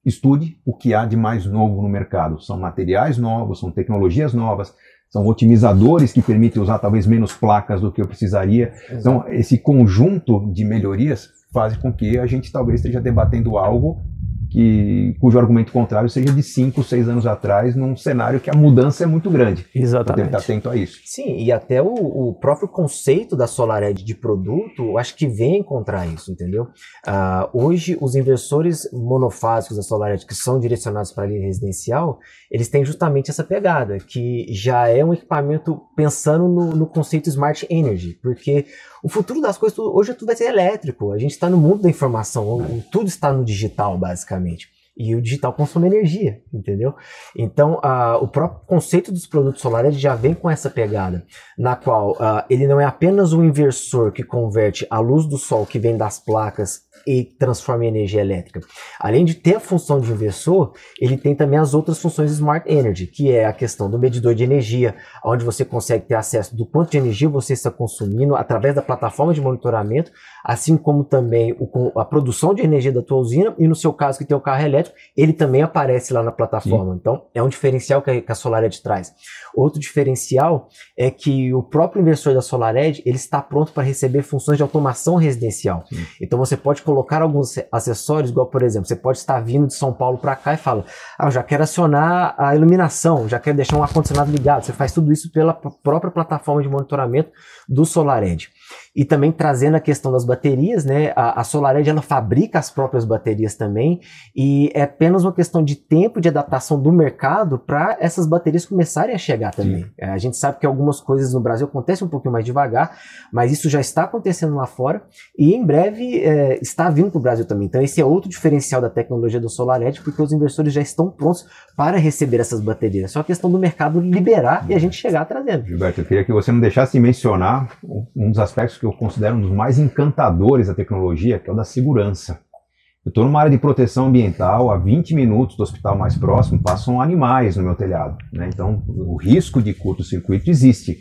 S3: estude o que há de mais novo no mercado. São materiais novos, são tecnologias novas, são otimizadores que permitem usar talvez menos placas do que eu precisaria. Exato. Então, esse conjunto de melhorias faz com que a gente talvez esteja debatendo algo que, cujo argumento contrário seja de 5, 6 anos atrás, num cenário que a mudança é muito grande.
S2: Exatamente.
S3: Então, estar atento a isso.
S5: Sim, e até o, o próprio conceito da SolarEdge de produto, acho que vem encontrar isso, entendeu? Uh, hoje, os inversores monofásicos da SolarEdge, que são direcionados para a linha residencial, eles têm justamente essa pegada, que já é um equipamento pensando no, no conceito Smart Energy, porque o futuro das coisas, hoje tudo vai ser elétrico. A gente está no mundo da informação, tudo está no digital, basicamente fisicamente. E o digital consome energia, entendeu? Então, uh, o próprio conceito dos produtos solares já vem com essa pegada, na qual uh, ele não é apenas um inversor que converte a luz do sol que vem das placas e transforma em energia elétrica. Além de ter a função de inversor, ele tem também as outras funções Smart Energy, que é a questão do medidor de energia, onde você consegue ter acesso do quanto de energia você está consumindo através da plataforma de monitoramento, assim como também o, a produção de energia da tua usina e no seu caso que tem o carro elétrico, ele também aparece lá na plataforma. Sim. Então, é um diferencial que a, que a SolarEdge traz. Outro diferencial é que o próprio inversor da SolarEdge, ele está pronto para receber funções de automação residencial. Sim. Então, você pode colocar alguns acessórios, igual por exemplo, você pode estar vindo de São Paulo para cá e fala: "Ah, eu já quero acionar a iluminação, já quero deixar um ar condicionado ligado". Você faz tudo isso pela própria plataforma de monitoramento do SolarEdge. E também trazendo a questão das baterias, né? A, a SolarEdge ela fabrica as próprias baterias também e é apenas uma questão de tempo de adaptação do mercado para essas baterias começarem a chegar também. É, a gente sabe que algumas coisas no Brasil acontecem um pouquinho mais devagar, mas isso já está acontecendo lá fora e em breve é, está vindo para o Brasil também. Então esse é outro diferencial da tecnologia do SolarEdge, porque os investidores já estão prontos para receber essas baterias. É só a questão do mercado liberar e a gente chegar trazendo.
S3: Gilberto, eu queria que você não deixasse de mencionar um dos aspectos que eu considero um dos mais encantadores da tecnologia, que é o da segurança. Eu estou numa área de proteção ambiental, a 20 minutos do hospital mais próximo passam animais no meu telhado. Né? Então, o risco de curto-circuito existe.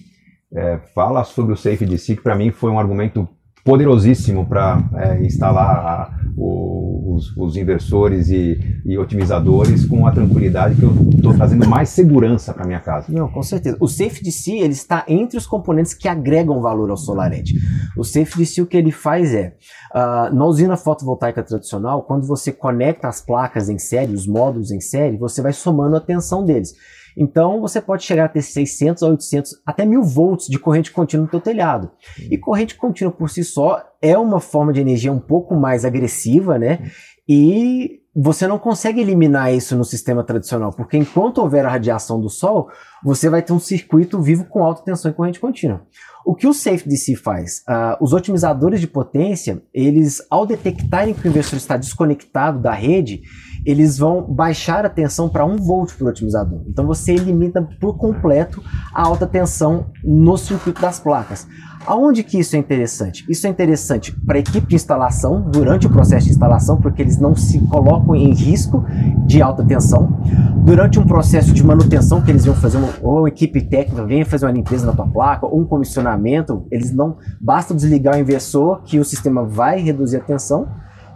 S3: É, fala sobre o SafeDC, que para mim foi um argumento poderosíssimo para é, instalar o, os, os, inversores e, e, otimizadores com a tranquilidade que eu estou trazendo mais segurança para minha casa.
S5: Não, com certeza. O SafeDC ele está entre os componentes que agregam valor ao SolarEdge. O SafeDC o que ele faz é, uh, na usina fotovoltaica tradicional, quando você conecta as placas em série, os módulos em série, você vai somando a tensão deles. Então você pode chegar a ter 600 a 800 até 1000 volts de corrente contínua no teu telhado. E corrente contínua por si só é uma forma de energia um pouco mais agressiva, né? E você não consegue eliminar isso no sistema tradicional, porque enquanto houver a radiação do Sol, você vai ter um circuito vivo com alta tensão e corrente contínua. O que o SafeDC faz? Uh, os otimizadores de potência, eles, ao detectarem que o inversor está desconectado da rede, eles vão baixar a tensão para 1 volt por otimizador. Então você elimina por completo a alta tensão no circuito das placas. Aonde que isso é interessante? Isso é interessante para a equipe de instalação, durante o processo de instalação, porque eles não se colocam em risco de alta tensão. Durante um processo de manutenção, que eles vão fazer, uma, ou a equipe técnica vem fazer uma limpeza na tua placa, ou um comissionamento, eles não basta desligar o inversor que o sistema vai reduzir a tensão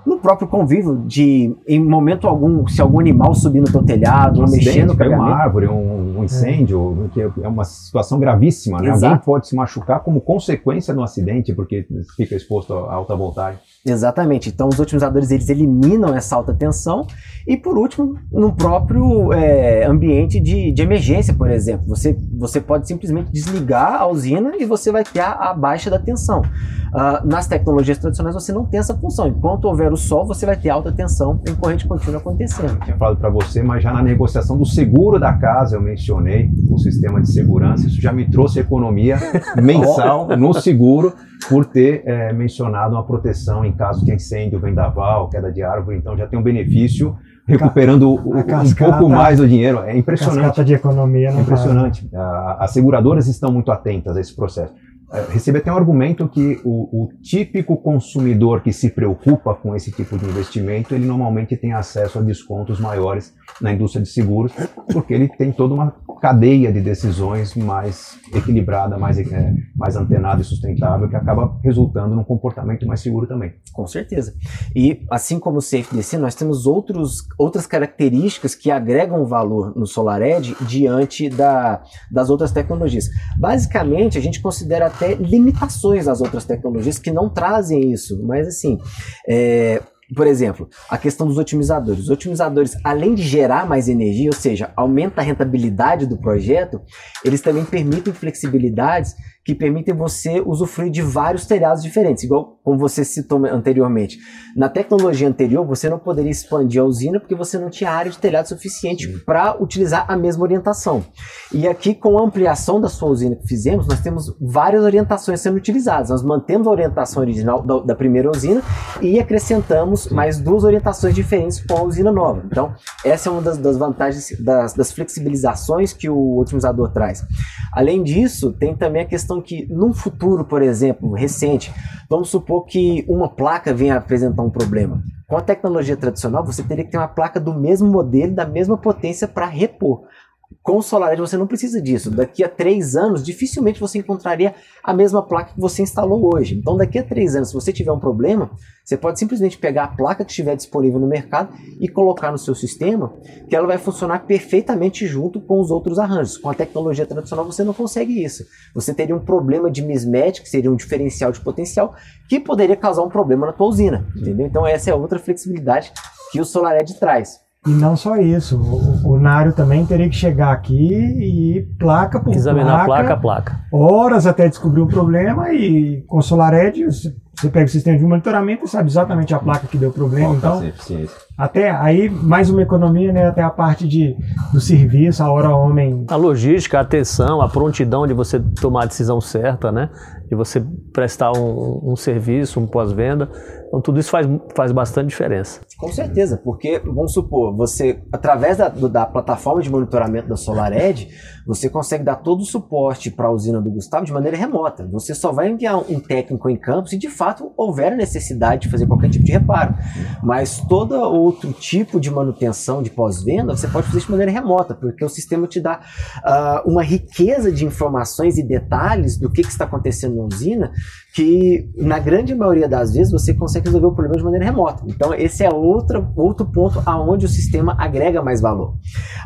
S5: no próprio convívio de, em momento algum, se algum animal subir no teu telhado, um ou mexer no
S3: uma árvore, um, um incêndio, é. que é uma situação gravíssima, né? Alguém pode se machucar como consequência do acidente, porque fica exposto a alta voltagem.
S5: Exatamente. Então, os otimizadores eles eliminam essa alta tensão e, por último, no próprio é, ambiente de, de, emergência, por exemplo, você, você pode simplesmente desligar a usina e você vai ter a, a baixa da tensão. Uh, nas tecnologias tradicionais você não tem essa função. Enquanto houver o sol, você vai ter alta tensão em corrente contínua acontecendo.
S3: Eu tinha falado para você, mas já na negociação do seguro da casa eu mencionei o sistema de segurança. Isso já me trouxe economia (laughs) mensal no seguro por ter é, mencionado uma proteção em caso de incêndio, vendaval, queda de árvore. Então já tem um benefício recuperando o, um pouco mais do dinheiro. É impressionante.
S4: de economia não
S3: é impressionante. As seguradoras estão muito atentas a esse processo. Recebi até um argumento que o, o, típico consumidor que se preocupa com esse tipo de investimento, ele normalmente tem acesso a descontos maiores na indústria de seguros, porque ele tem toda uma cadeia de decisões mais equilibrada, mais, é, mais antenada e sustentável, que acaba resultando num comportamento mais seguro também.
S5: Com certeza. E assim como o SafeDC, nós temos outros, outras características que agregam valor no SolarEdge diante da, das outras tecnologias. Basicamente, a gente considera até limitações às outras tecnologias que não trazem isso, mas assim, é, por exemplo, a questão dos otimizadores. Os otimizadores, além de gerar mais energia, ou seja, aumenta a rentabilidade do projeto, eles também permitem flexibilidades que permitem você usufruir de vários telhados diferentes, igual como você citou anteriormente. Na tecnologia anterior, você não poderia expandir a usina porque você não tinha área de telhado suficiente para utilizar a mesma orientação. E aqui, com a ampliação da sua usina que fizemos, nós temos várias orientações sendo utilizadas. Nós mantemos a orientação original da, da primeira usina e acrescentamos Sim. mais duas orientações diferentes com a usina nova. Então, essa é uma das, das vantagens, das, das flexibilizações que o otimizador traz. Além disso, tem também a questão que num futuro, por exemplo, recente, vamos supor que uma placa venha apresentar um problema. Com a tecnologia tradicional, você teria que ter uma placa do mesmo modelo, da mesma potência para repor. Com o SolarEdge você não precisa disso. Daqui a três anos, dificilmente você encontraria a mesma placa que você instalou hoje. Então, daqui a três anos, se você tiver um problema, você pode simplesmente pegar a placa que estiver disponível no mercado e colocar no seu sistema, que ela vai funcionar perfeitamente junto com os outros arranjos. Com a tecnologia tradicional, você não consegue isso. Você teria um problema de mismatch, que seria um diferencial de potencial, que poderia causar um problema na tua usina. Entendeu? Então, essa é outra flexibilidade que o SolarEdge traz.
S4: E não só isso, o, o Nário também teria que chegar aqui e placa por
S2: Examinar placa, placa a placa.
S4: Horas até descobrir o problema e com SolarEdge você pega o sistema de monitoramento e sabe exatamente a placa que deu problema. Então, até aí, mais uma economia, né? Até a parte de, do serviço, a hora homem.
S2: A logística, a atenção, a prontidão de você tomar a decisão certa, né? De você prestar um, um serviço, um pós-venda. Então, tudo isso faz, faz bastante diferença.
S5: Com certeza, porque, vamos supor, você, através da, da plataforma de monitoramento da SolarEdge, você consegue dar todo o suporte para a usina do Gustavo de maneira remota. Você só vai enviar um técnico em campo se de fato houver necessidade de fazer qualquer tipo de reparo. Mas todo outro tipo de manutenção de pós-venda você pode fazer de maneira remota, porque o sistema te dá uh, uma riqueza de informações e detalhes do que, que está acontecendo na usina que na grande maioria das vezes você consegue resolver o problema de maneira remota. Então esse é outro, outro ponto aonde o sistema agrega mais valor.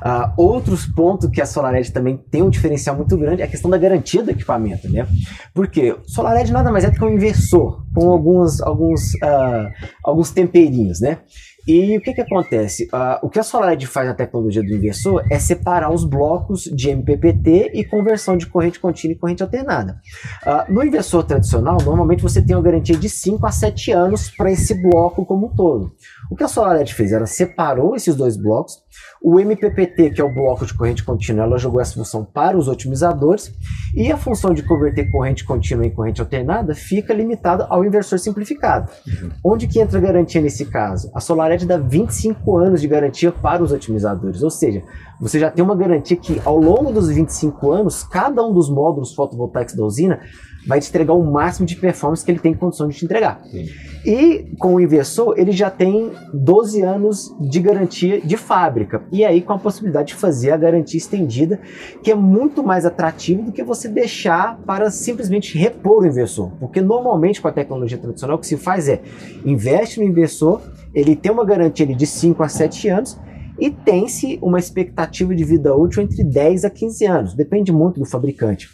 S5: Uh, outros pontos que a SolarEdge também tem um diferencial muito grande é a questão da garantia do equipamento, né? Porque SolarEdge nada mais é do que um inversor com alguns, alguns, uh, alguns temperinhos, né? E o que, que acontece? Uh, o que a SolarEdge faz na tecnologia do inversor é separar os blocos de MPPT e conversão de corrente contínua e corrente alternada. Uh, no inversor tradicional, normalmente você tem uma garantia de 5 a 7 anos para esse bloco como um todo. O que a SolarEdge fez? Ela separou esses dois blocos. O MPPT, que é o bloco de corrente contínua, ela jogou essa função para os otimizadores. E a função de converter corrente contínua em corrente alternada fica limitada ao inversor simplificado. Uhum. Onde que entra a garantia nesse caso? A SolarEdge dá 25 anos de garantia para os otimizadores. Ou seja, você já tem uma garantia que ao longo dos 25 anos, cada um dos módulos fotovoltaicos da usina vai te entregar o máximo de performance que ele tem condição de te entregar. Sim. E com o inversor, ele já tem 12 anos de garantia de fábrica. E aí com a possibilidade de fazer a garantia estendida, que é muito mais atrativo do que você deixar para simplesmente repor o inversor. Porque normalmente com a tecnologia tradicional o que se faz é investe no inversor, ele tem uma garantia de 5 a 7 anos e tem-se uma expectativa de vida útil entre 10 a 15 anos, depende muito do fabricante.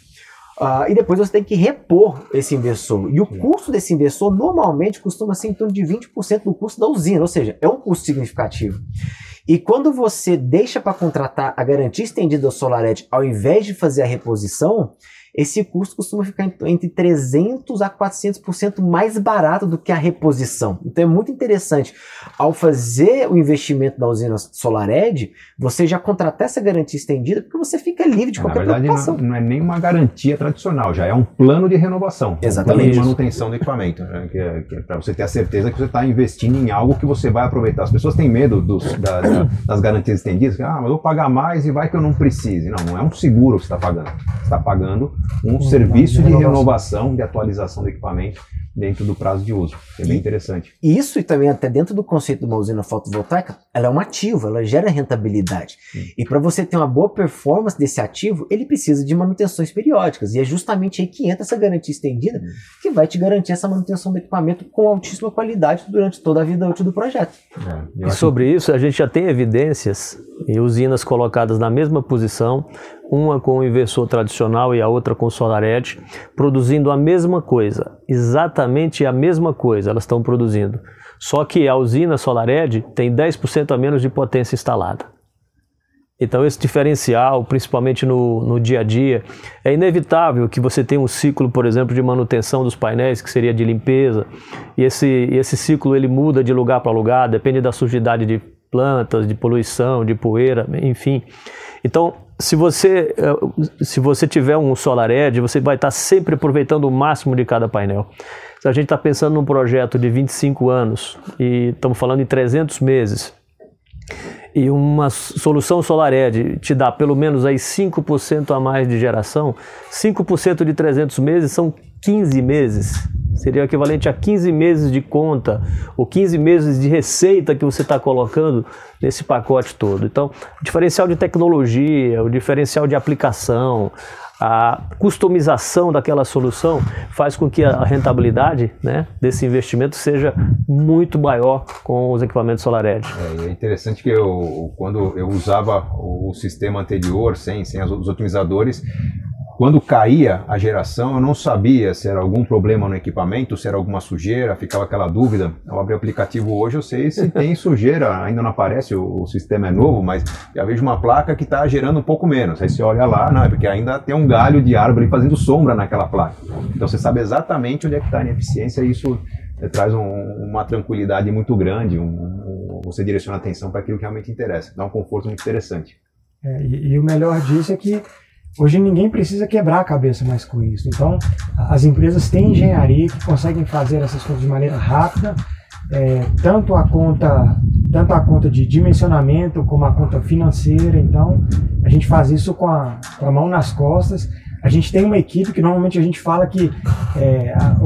S5: Uh, e depois você tem que repor esse inversor. E o custo desse inversor normalmente costuma ser em torno de 20% do custo da usina, ou seja, é um custo significativo. E quando você deixa para contratar a garantia estendida do SolarEdge ao invés de fazer a reposição, esse custo costuma ficar entre 300 a 400% mais barato do que a reposição. Então é muito interessante. Ao fazer o investimento da usina SolarEdge, você já contratar essa garantia estendida porque você fica livre de qualquer
S3: Na verdade,
S5: preocupação.
S3: Não, não é nem uma garantia tradicional, já é um plano de renovação.
S5: Exatamente.
S3: Um plano de manutenção do equipamento. Né? Que é, é para você ter a certeza que você está investindo em algo que você vai aproveitar. As pessoas têm medo dos, da, da, das garantias estendidas. Ah, mas eu vou pagar mais e vai que eu não precise. Não, não é um seguro que você está pagando. Você está pagando um
S4: Um
S3: serviço
S4: de renovação.
S3: renovação, de atualização do equipamento dentro do prazo de uso. É bem
S5: E-
S3: interessante.
S5: Isso e também até dentro do conceito de uma usina fotovoltaica, ela é um ativo, ela gera rentabilidade. E para você ter uma boa performance desse ativo, ele precisa de manutenções periódicas. E é justamente aí que entra essa garantia estendida, que vai te garantir essa manutenção do equipamento com altíssima qualidade durante toda a vida útil do projeto.
S3: É,
S2: E
S3: acho
S2: sobre isso, a gente já tem evidências e usinas colocadas na mesma posição, uma com o inversor tradicional e a outra com o SolarEdge, produzindo a mesma coisa, exatamente a mesma coisa elas estão produzindo. Só que a usina SolarEdge tem 10% a menos de potência instalada. Então, esse diferencial, principalmente no, no dia a dia, é inevitável que você tenha um ciclo, por exemplo, de manutenção dos painéis, que seria de limpeza, e esse, esse ciclo ele muda de lugar para lugar, depende da sujidade de plantas, de poluição, de poeira, enfim. Então, se você, eh, se você tiver um SolarEdge, você vai estar sempre aproveitando o máximo de cada painel. Se a gente está pensando num projeto de 25 anos e estamos falando em 300 meses, e uma solução SolarEdge te dá pelo menos aí 5% a mais de geração, 5% de 300 meses são 15 meses. Seria o equivalente a 15 meses de conta ou 15 meses de receita que você está colocando nesse pacote todo. Então, o diferencial de tecnologia, o diferencial de aplicação, a customização daquela solução faz com que a rentabilidade né, desse investimento seja muito maior com os equipamentos SolarEdge.
S3: É, é interessante que eu, quando eu usava o sistema anterior, sem, sem os otimizadores, quando caía a geração, eu não sabia se era algum problema no equipamento, se era alguma sujeira, ficava aquela dúvida. Eu abri o aplicativo hoje, eu sei se tem sujeira, ainda não aparece, o, o sistema é novo, mas já vejo uma placa que está gerando um pouco menos. Aí você olha lá, não, é porque ainda tem um galho de árvore fazendo sombra naquela placa. Então você sabe exatamente onde é que está a ineficiência e isso eh, traz um- uma tranquilidade muito grande, um- um- você direciona a atenção para aquilo que realmente interessa, dá um conforto muito interessante.
S4: É, e, e o melhor disso é que hoje ninguém precisa quebrar a cabeça mais com isso. Então, as empresas têm engenharia que conseguem fazer essas coisas de maneira rápida, é, tanto a conta tanto a conta de dimensionamento como a conta financeira. Então, a gente faz isso com a, com a mão nas costas. A gente tem uma equipe que normalmente a gente fala que é, a,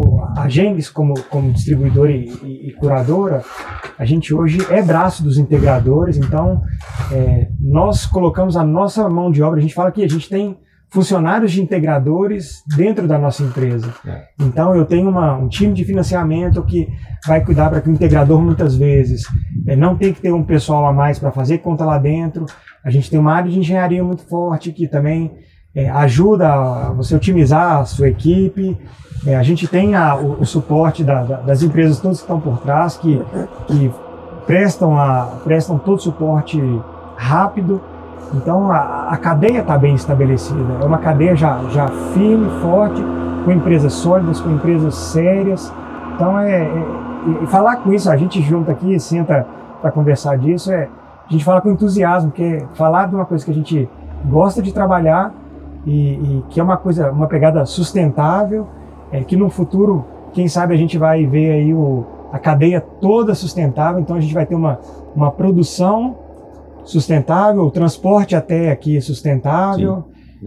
S4: a como, como distribuidora e, e- e curadora, a gente hoje é braço dos integradores, então é, nós colocamos a nossa mão de obra, a gente fala que a gente tem funcionários de integradores dentro da nossa empresa.
S3: É.
S4: Então eu tenho uma- um time de financiamento que vai cuidar para que o integrador muitas vezes é, não tem que ter um pessoal a mais para fazer conta lá dentro. A gente tem uma área de engenharia muito forte que também é, ajuda você otimizar a sua equipe. É, a gente tem a- o, o suporte da- da- das empresas todas que estão por trás que, que prestam, a, prestam todo o suporte rápido. Então a, a cadeia está bem estabelecida. É uma cadeia já, já firme, forte, com empresas sólidas, com empresas sérias. Então é, é- falar com isso, a gente junta aqui, senta para conversar disso, é, a gente fala com entusiasmo, que é falar de uma coisa que a gente gosta de trabalhar e, e que é uma coisa, uma pegada sustentável, é, que no futuro, quem sabe a gente vai ver aí o, a cadeia toda sustentável, então a gente vai ter uma, uma produção sustentável, o transporte até aqui sustentável.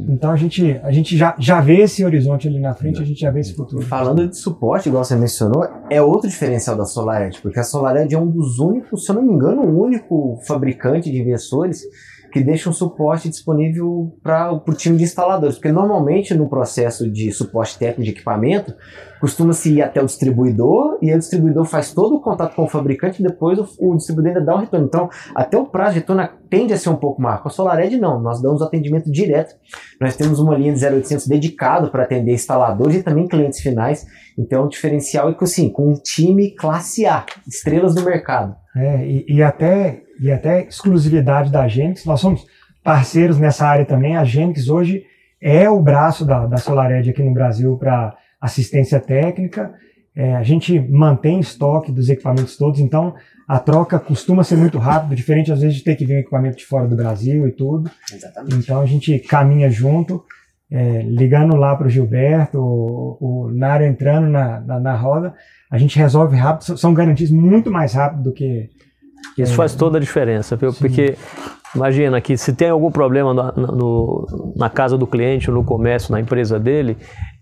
S4: Então a gente, a gente já, já vê esse horizonte ali na frente, a gente já vê esse futuro.
S5: Falando de suporte, igual você mencionou, é outro diferencial da SolarEdge, porque a SolarEdge é um dos únicos, se eu não me engano, o único fabricante de inversores que deixa um suporte disponível para o time de instaladores. Porque normalmente no processo de suporte técnico de equipamento, costuma-se ir até o distribuidor e o distribuidor faz todo o contato com o fabricante e depois o, o distribuidor ainda dá um retorno. Então, até o prazo de retorno tende a ser um pouco maior. Com a SolarEd, não. Nós damos atendimento direto. Nós temos uma linha de 0800 dedicado para atender instaladores e também clientes finais. Então, o diferencial é que, assim, com um time classe A, estrelas do mercado.
S4: É, e, e até, e até exclusividade da Genix, nós somos parceiros nessa área também. A Genix hoje é o braço da, da SolarEd aqui no Brasil para assistência técnica. É, a gente mantém estoque dos equipamentos todos, então a troca costuma ser muito rápida, diferente às vezes de ter que vir um equipamento de fora do Brasil e tudo.
S5: Exatamente.
S4: Então a gente caminha junto, é, ligando lá para o Gilberto, o, o Nário entrando na, na, na, roda, a gente resolve rápido, são garantias muito mais rápido do que.
S2: Isso é, faz toda a diferença, viu? porque imagina que se tem algum problema no, no, na casa do cliente, no comércio, na empresa dele,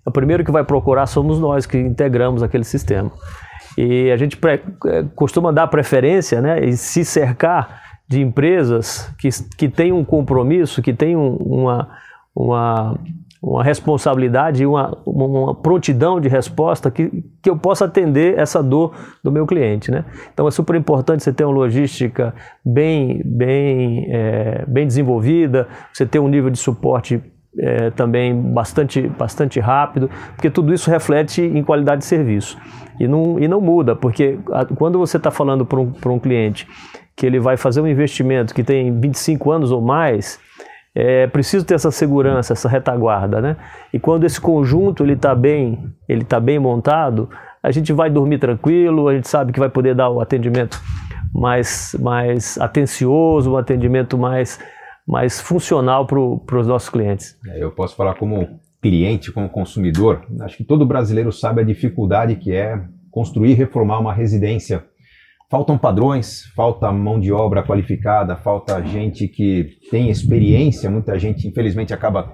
S2: o primeiro que vai procurar somos nós que integramos aquele sistema. E a gente é, costuma dar preferência né, e se cercar de empresas que, que têm um compromisso, que têm um, uma, uma, uma responsabilidade e uma, uma prontidão de resposta que, que eu possa atender essa dor do meu cliente. Né? Então é super importante você ter uma logística bem, bem, é, bem desenvolvida, você ter um nível de suporte é, também bastante, bastante rápido, porque tudo isso reflete em qualidade de serviço. E não, e não muda, porque a, quando você está falando para um, um cliente que ele vai fazer um investimento que tem 25 anos ou mais, é preciso ter essa segurança, essa retaguarda, né? E quando esse conjunto ele está bem, ele está bem montado, a gente vai dormir tranquilo, a gente sabe que vai poder dar o atendimento mais, mais atencioso, um atendimento mais mais funcional para os nossos clientes.
S3: É, eu posso falar como cliente, como consumidor, acho que todo brasileiro sabe a dificuldade que é construir e reformar uma residência. Faltam padrões, falta mão de obra qualificada, falta gente que tem experiência, muita gente infelizmente acaba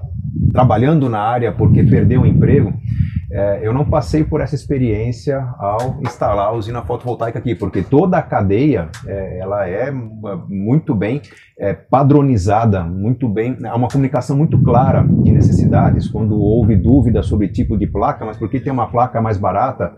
S3: trabalhando na área porque perdeu o emprego. É, eu não passei por essa experiência ao instalar a usina fotovoltaica aqui, porque toda a cadeia é, ela é muito bem é, padronizada, muito bem, há uma comunicação muito clara de necessidades. Quando houve dúvida sobre tipo de placa, mas por que tem uma placa mais barata,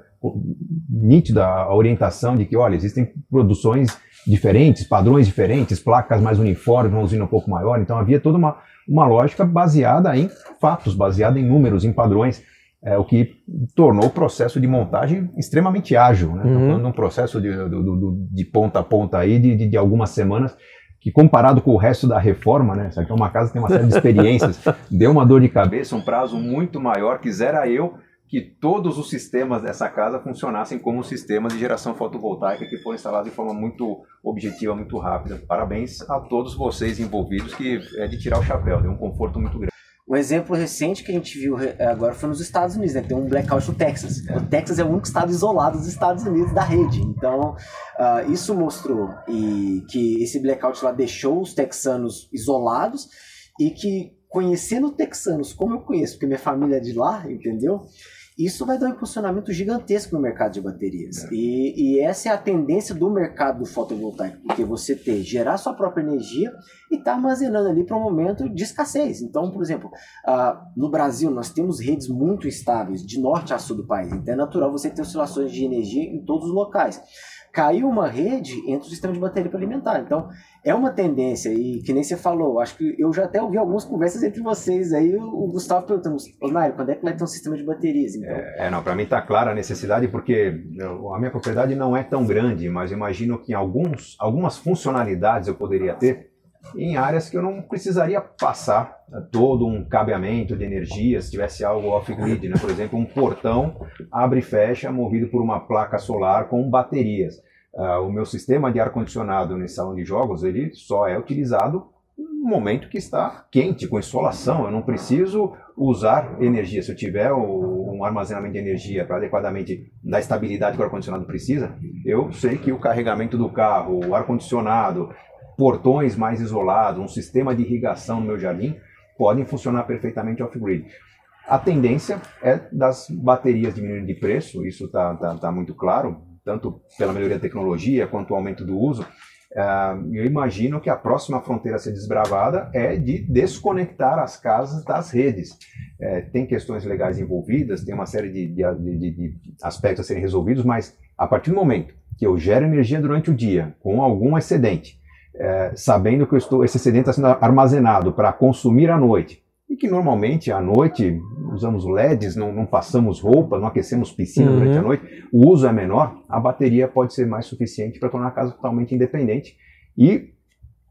S3: nítida a orientação de que, olha, existem produções diferentes, padrões diferentes, placas mais uniformes, uma usina um pouco maior. Então havia toda uma, uma lógica baseada em fatos, baseada em números, em padrões é, o que tornou o processo de montagem extremamente ágil. Né? Uhum. falando de um processo de, de, de, ponta a ponta aí de, de, de, algumas semanas, que comparado com o resto da reforma, né? Isso aqui é uma casa que tem uma série de experiências, (laughs) deu uma dor de cabeça, um prazo muito maior, quisera eu que todos os sistemas dessa casa funcionassem como sistemas de geração fotovoltaica que foram instalados de forma muito objetiva, muito rápida. Parabéns a todos vocês envolvidos, que é de tirar o chapéu, deu um conforto muito grande.
S5: Um exemplo recente que a gente viu agora foi nos Estados Unidos, né? Tem um blackout no Texas. É. O Texas é o único estado isolado dos Estados Unidos da rede. Então, uh, isso mostrou e que esse blackout lá deixou os texanos isolados e que conhecendo texanos como eu conheço, porque minha família é de lá, entendeu? Isso vai dar um impulsionamento gigantesco no mercado de baterias. É. E, e, essa é a tendência do mercado do fotovoltaico, porque você ter, gerar sua própria energia e estar tá armazenando ali para um momento de escassez. Então, por exemplo, uh, no Brasil nós temos redes muito estáveis, de norte a sul do país. Então é natural você ter oscilações de energia em todos os locais caiu uma rede, entra o sistema de bateria para alimentar. Então, é uma tendência, e que nem você falou, acho que eu já até ouvi algumas conversas entre vocês aí, o Gustavo perguntando, Osmário, quando é que vai ter um sistema de baterias? Então?
S3: É, não, para mim está clara a necessidade, porque a minha propriedade não é tão grande, mas imagino que alguns, algumas funcionalidades eu poderia ter em áreas que eu não precisaria passar todo um cabeamento de energia se tivesse algo off-grid, né? por exemplo, um portão abre e fecha movido por uma placa solar com baterias. Uh, o meu sistema de ar-condicionado nesse salão de jogos ele só é utilizado no momento que está quente, com insolação. Eu não preciso usar energia. Se eu tiver um armazenamento de energia para adequadamente dar estabilidade que o ar-condicionado precisa, eu sei que o carregamento do carro, o ar-condicionado, portões mais isolados, um sistema de irrigação no meu jardim, podem funcionar perfeitamente off-grid. A tendência é das baterias diminuindo de preço, isso está tá, tá muito claro, tanto pela melhoria da tecnologia quanto o aumento do uso. Uh, eu imagino que a próxima fronteira a ser desbravada é de desconectar as casas das redes. É, tem questões legais envolvidas, tem uma série de, de, de, de, aspectos a serem resolvidos, mas a partir do momento que eu gero energia durante o dia com algum excedente, é, sabendo que estou, esse excedente está sendo armazenado para consumir à noite, e que normalmente à noite usamos LEDs, não, não passamos roupa, não aquecemos piscina uhum. durante a noite, o uso é menor, a bateria pode ser mais suficiente para tornar a casa totalmente independente. E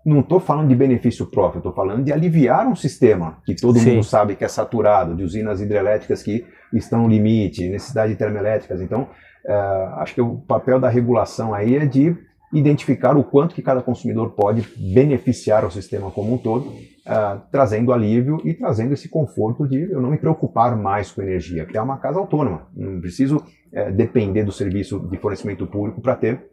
S3: não estou falando de benefício próprio, estou falando de aliviar um sistema que todo Sim. mundo sabe que é saturado, de usinas hidrelétricas que estão no limite, necessidade de termoelétricas. Então, uh, acho que o papel da regulação aí é de identificar o quanto que cada consumidor pode beneficiar o sistema como um todo, uh, trazendo alívio e trazendo esse conforto de eu não me preocupar mais com energia, criar uma casa autônoma. Não preciso uh, depender do serviço de fornecimento público para ter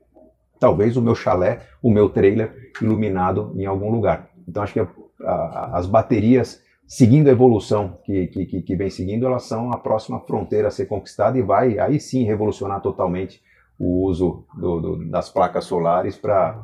S3: talvez o meu chalé, o meu trailer iluminado em algum lugar. Então acho que a, a, as baterias seguindo a evolução que, que, que, vem seguindo, elas são a próxima fronteira a ser conquistada e vai aí sim revolucionar totalmente o uso do, do, das placas solares para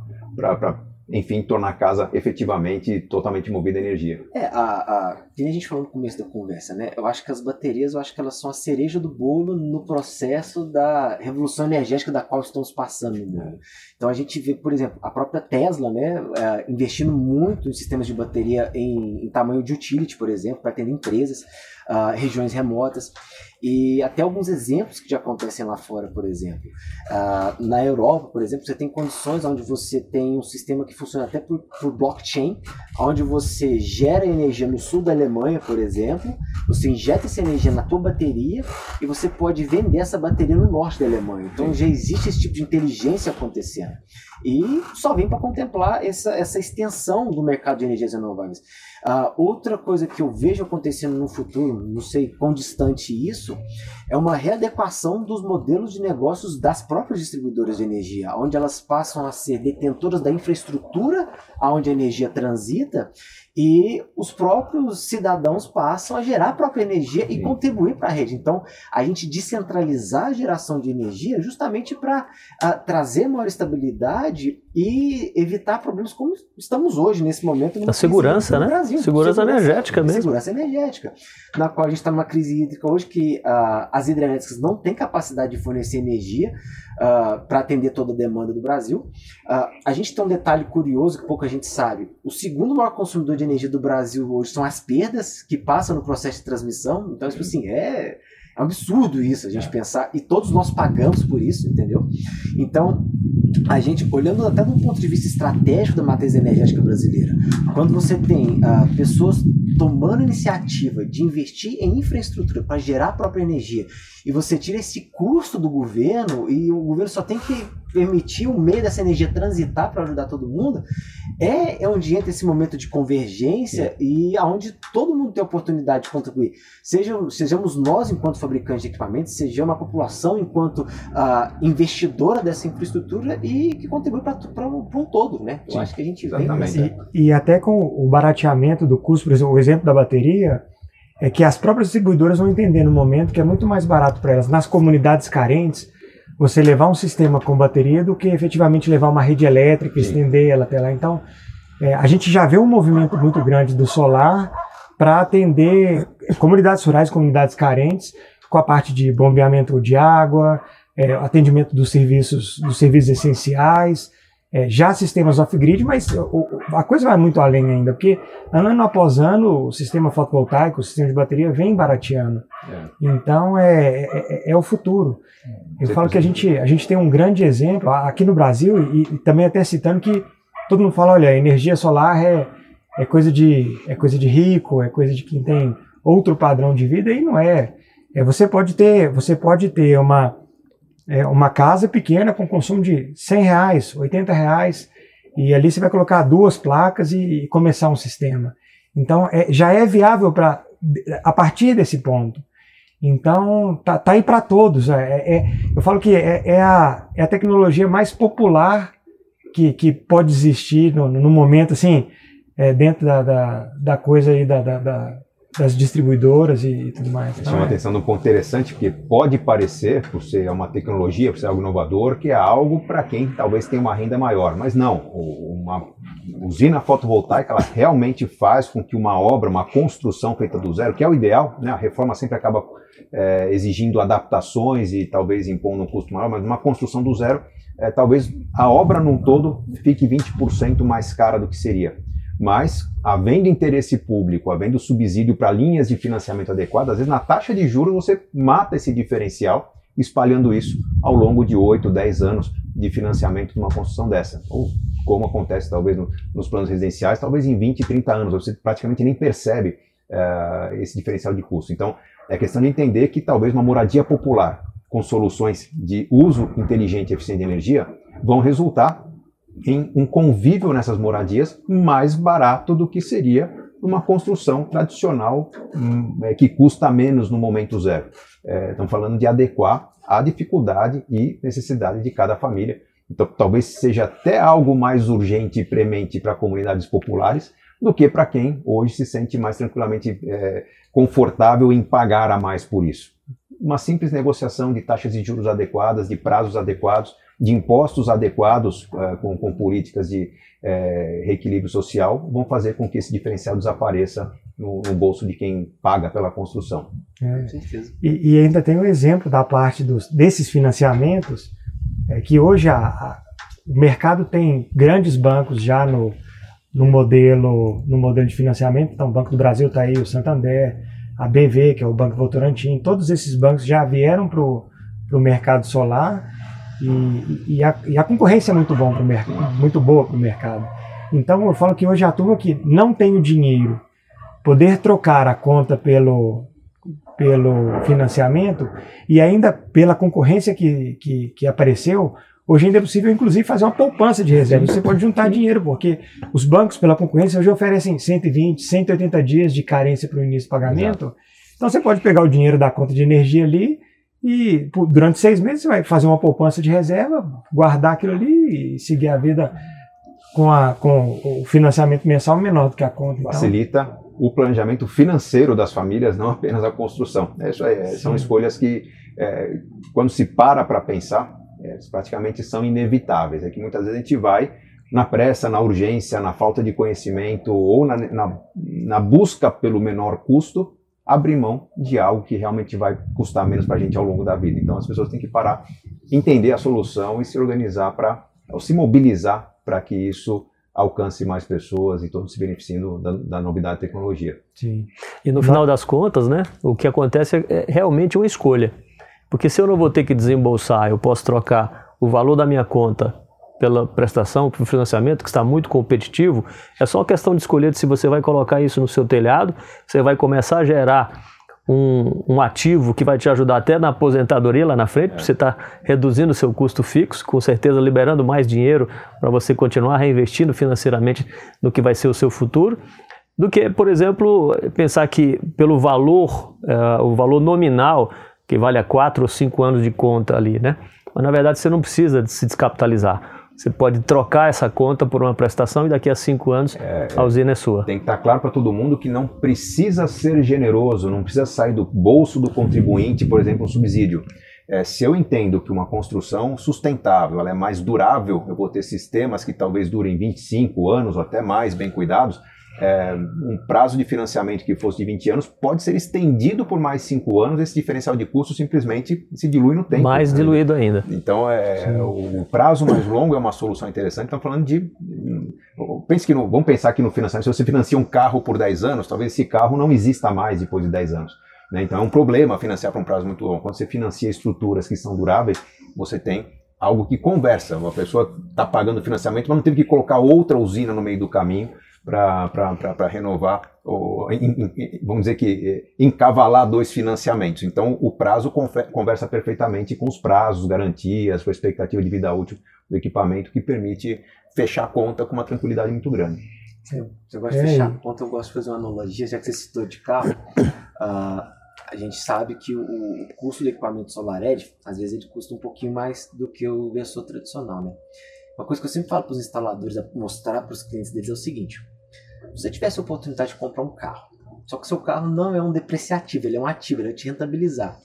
S3: enfim, tornar a casa efetivamente totalmente movida a energia.
S5: É, a, a, que a gente falou no começo da conversa, né? Eu acho que as baterias, eu acho que elas são a cereja do bolo no processo da revolução energética da qual estamos passando no mundo. Então a gente vê, por exemplo, a própria Tesla, né, é, investindo muito em sistemas de bateria em, em tamanho de utility, por exemplo, para atender empresas, uh, regiões remotas. E até alguns exemplos que já acontecem lá fora, por exemplo. Uh, na Europa, por exemplo, você tem condições onde você tem um sistema que funciona até por, por blockchain, onde você gera energia no sul da Alemanha, por exemplo, você injeta essa energia na tua bateria e você pode vender essa bateria no norte da Alemanha. Então já existe esse tipo de inteligência acontecendo. E só vem para contemplar essa, essa extensão do mercado de energias renováveis. Uh, outra coisa que eu vejo acontecendo no futuro, não sei quão distante isso, é uma readequação dos modelos de negócios das próprias distribuidoras de energia, onde elas passam a ser detentoras da infraestrutura aonde a energia transita e os próprios cidadãos passam a gerar a própria energia e contribuir para a rede. Então, a gente descentralizar a geração de energia justamente para uh, trazer maior estabilidade e evitar problemas como estamos hoje, nesse momento.
S2: A segurança, né? Brasil. Segurança, segurança energética mesmo.
S5: Segurança energética. Na qual a gente está numa crise hídrica hoje que uh, as hidrelétricas não têm capacidade de fornecer energia uh, ah, para atender toda a demanda do Brasil. Uh, a gente tem um detalhe curioso que pouca gente sabe. O segundo maior consumidor de energia do Brasil hoje são as perdas que passam no processo de transmissão. Então, isso assim, é, é um absurdo isso, a gente é. pensar. E todos nós pagamos por isso, entendeu? Então, a gente, olhando até do ponto de vista estratégico da matriz energética brasileira, quando você tem uh, pessoas tomando iniciativa de investir em infraestrutura para gerar a própria energia e você tira esse custo do governo e o governo só tem que permitir o meio dessa energia transitar para ajudar todo mundo, é, é onde entra esse momento de convergência é. e aonde todo mundo tem a oportunidade de contribuir. Seja, sejamos nós enquanto fabricantes de equipamentos, sejamos a população enquanto uh, investidora dessa infraestrutura e que contribui para um todo, né? Eu Sim, acho que a gente vem...
S4: E, e até com o barateamento do custo, por exemplo, o exemplo da bateria, é que as próprias distribuidoras vão entender no momento que é muito mais barato para elas, nas comunidades carentes, você levar um sistema com bateria do que efetivamente levar uma rede elétrica, Sim. estender ela até lá. Então, é, a gente já vê um movimento muito grande do solar para atender comunidades rurais, comunidades carentes, com a parte de bombeamento de água, é, atendimento dos serviços, dos serviços essenciais, é, já sistemas off-grid, mas o, a coisa vai muito além ainda, porque ano após ano o sistema fotovoltaico, o sistema de bateria vem barateando. É. Então é, é, é, o futuro. Eu falo que a gente, a gente tem um grande exemplo aqui no Brasil e, e, também até citando que todo mundo fala, olha, energia solar é, é, coisa de, é coisa de rico, é coisa de quem tem outro padrão de vida e não é. é você pode ter, você pode ter uma é, uma casa pequena com consumo de 100 reais, 80 reais, e ali você vai colocar duas placas e, e começar um sistema. Então é, já é viável para a partir desse ponto. Então tá, tá aí para todos. É, é, é, eu falo que é, é, a, é a tecnologia mais popular que, que pode existir no, no momento, assim, dentro da, da, da, coisa aí da, da, das distribuidoras e, tudo mais.
S3: Chama é. atenção num ponto interessante, porque pode parecer, por ser uma tecnologia, por ser algo inovador, que é algo para quem talvez tenha uma renda maior. Mas não, uma usina fotovoltaica ela realmente faz com que uma obra, uma construção feita do zero, que é o ideal, né? a reforma sempre acaba é, exigindo adaptações e talvez impondo um custo maior, mas uma construção do zero, é, talvez a obra num todo fique 20% mais cara do que seria. Mas, havendo interesse público, havendo subsídio para linhas de financiamento adequadas, às vezes na taxa de juros você mata esse diferencial, espalhando isso ao longo de 8, 10 anos de financiamento de uma construção dessa. Ou como acontece talvez no, nos planos residenciais, talvez em 20, 30 anos, você praticamente nem percebe uh, esse diferencial de custo. Então, é questão de entender que talvez uma moradia popular com soluções de uso inteligente e eficiente de energia vão resultar em um convívio nessas moradias mais barato do que seria uma construção tradicional hum, é, que custa menos no momento zero. É, estamos falando de adequar a dificuldade e necessidade de cada família. Então, talvez seja até algo mais urgente e premente para comunidades populares do que para quem hoje se sente mais tranquilamente é, confortável em pagar a mais por isso. Uma simples negociação de taxas de juros adequadas, de prazos adequados, de impostos adequados uh, com, com, políticas de uh, reequilíbrio social vão fazer com que esse diferencial desapareça no, no bolso de quem paga pela construção.
S4: É. E, e, ainda tem o um exemplo da parte dos, desses financiamentos, é, que hoje a, a, o mercado tem grandes bancos já no, no, modelo, no modelo de financiamento, então o Banco do Brasil está aí, o Santander, a BV, que é o Banco Votorantim, todos esses bancos já vieram para o mercado solar e, e, a, e a concorrência é muito, bom pro muito boa para o mercado. Então eu falo que hoje a turma que não tem o dinheiro, poder trocar a conta pelo, pelo financiamento e ainda pela concorrência que, que, que apareceu, Hoje ainda é possível, inclusive, fazer uma poupança de reserva. Você pode juntar dinheiro, porque os bancos, pela concorrência, hoje oferecem 120, 180 dias de carência para o início do pagamento. Exato. Então você pode pegar o dinheiro da conta de energia ali e durante seis meses você vai fazer uma poupança de reserva, guardar aquilo ali e seguir a vida com, a, com o financiamento mensal menor do que a conta.
S3: Então. Facilita o planejamento financeiro das famílias, não apenas a construção. É isso é, são escolhas que, é, quando se para para pensar, é, praticamente são inevitáveis. É que muitas vezes a gente vai na pressa, na urgência, na falta de conhecimento ou na, na, na busca pelo menor custo, abrir mão de algo que realmente vai custar menos para a gente ao longo da vida. Então as pessoas têm que parar, entender a solução e se organizar para, ou se mobilizar para que isso alcance mais pessoas e todos se beneficiem da, da novidade da tecnologia.
S2: Sim. E no final das contas, né, o que acontece é, é realmente uma escolha. Porque se eu não vou ter que desembolsar, eu posso trocar o valor da minha conta pela prestação, pelo financiamento, que está muito competitivo, é só questão de escolher se você vai colocar isso no seu telhado, você vai começar a gerar um, um ativo que vai te ajudar até na aposentadoria lá na frente, é. você está reduzindo o seu custo fixo, com certeza liberando mais dinheiro para você continuar reinvestindo financeiramente no que vai ser o seu futuro, do que, por exemplo, pensar que pelo valor, uh, o valor nominal, que vale a 4 ou 5 anos de conta ali, né? Mas na verdade você não precisa se descapitalizar. Você pode trocar essa conta por uma prestação e daqui a cinco anos é, a usina é sua.
S3: Tem que estar claro para todo mundo que não precisa ser generoso, não precisa sair do bolso do contribuinte, por exemplo, um subsídio. É, se eu entendo que uma construção sustentável ela é mais durável, eu vou ter sistemas que talvez durem 25 anos ou até mais, bem cuidados, é, um prazo de financiamento que fosse de 20 anos pode ser estendido por mais 5 anos, esse diferencial de custo simplesmente se dilui no tempo.
S2: Mais né? diluído ainda.
S3: Então, é, o prazo mais longo é uma solução interessante. Estamos falando de. Pense que no, vamos pensar que no financiamento, se você financia um carro por 10 anos, talvez esse carro não exista mais depois de 10 anos. Né? Então, é um problema financiar para um prazo muito longo. Quando você financia estruturas que são duráveis, você tem algo que conversa. Uma pessoa está pagando financiamento, mas não teve que colocar outra usina no meio do caminho para renovar, ou, vamos dizer que é, encavalar dois financiamentos. Então, o prazo conversa perfeitamente com os prazos, garantias, com a expectativa de vida útil do equipamento, que permite fechar a conta com uma tranquilidade muito grande.
S6: Você, gosta de fechar a conta, eu gosto de fazer uma analogia, já que você citou de carro. Uh, (coughs) a gente sabe que o, o, custo do equipamento SolarEdge, às vezes ele custa um pouquinho mais do que o inversor tradicional, né? Uma coisa que eu sempre falo para os instaladores, mostrar para os clientes deles é o seguinte: se você tivesse a oportunidade de comprar um carro, Só que o seu carro não é um depreciativo, ele é um ativo, ele vai te rentabilizar.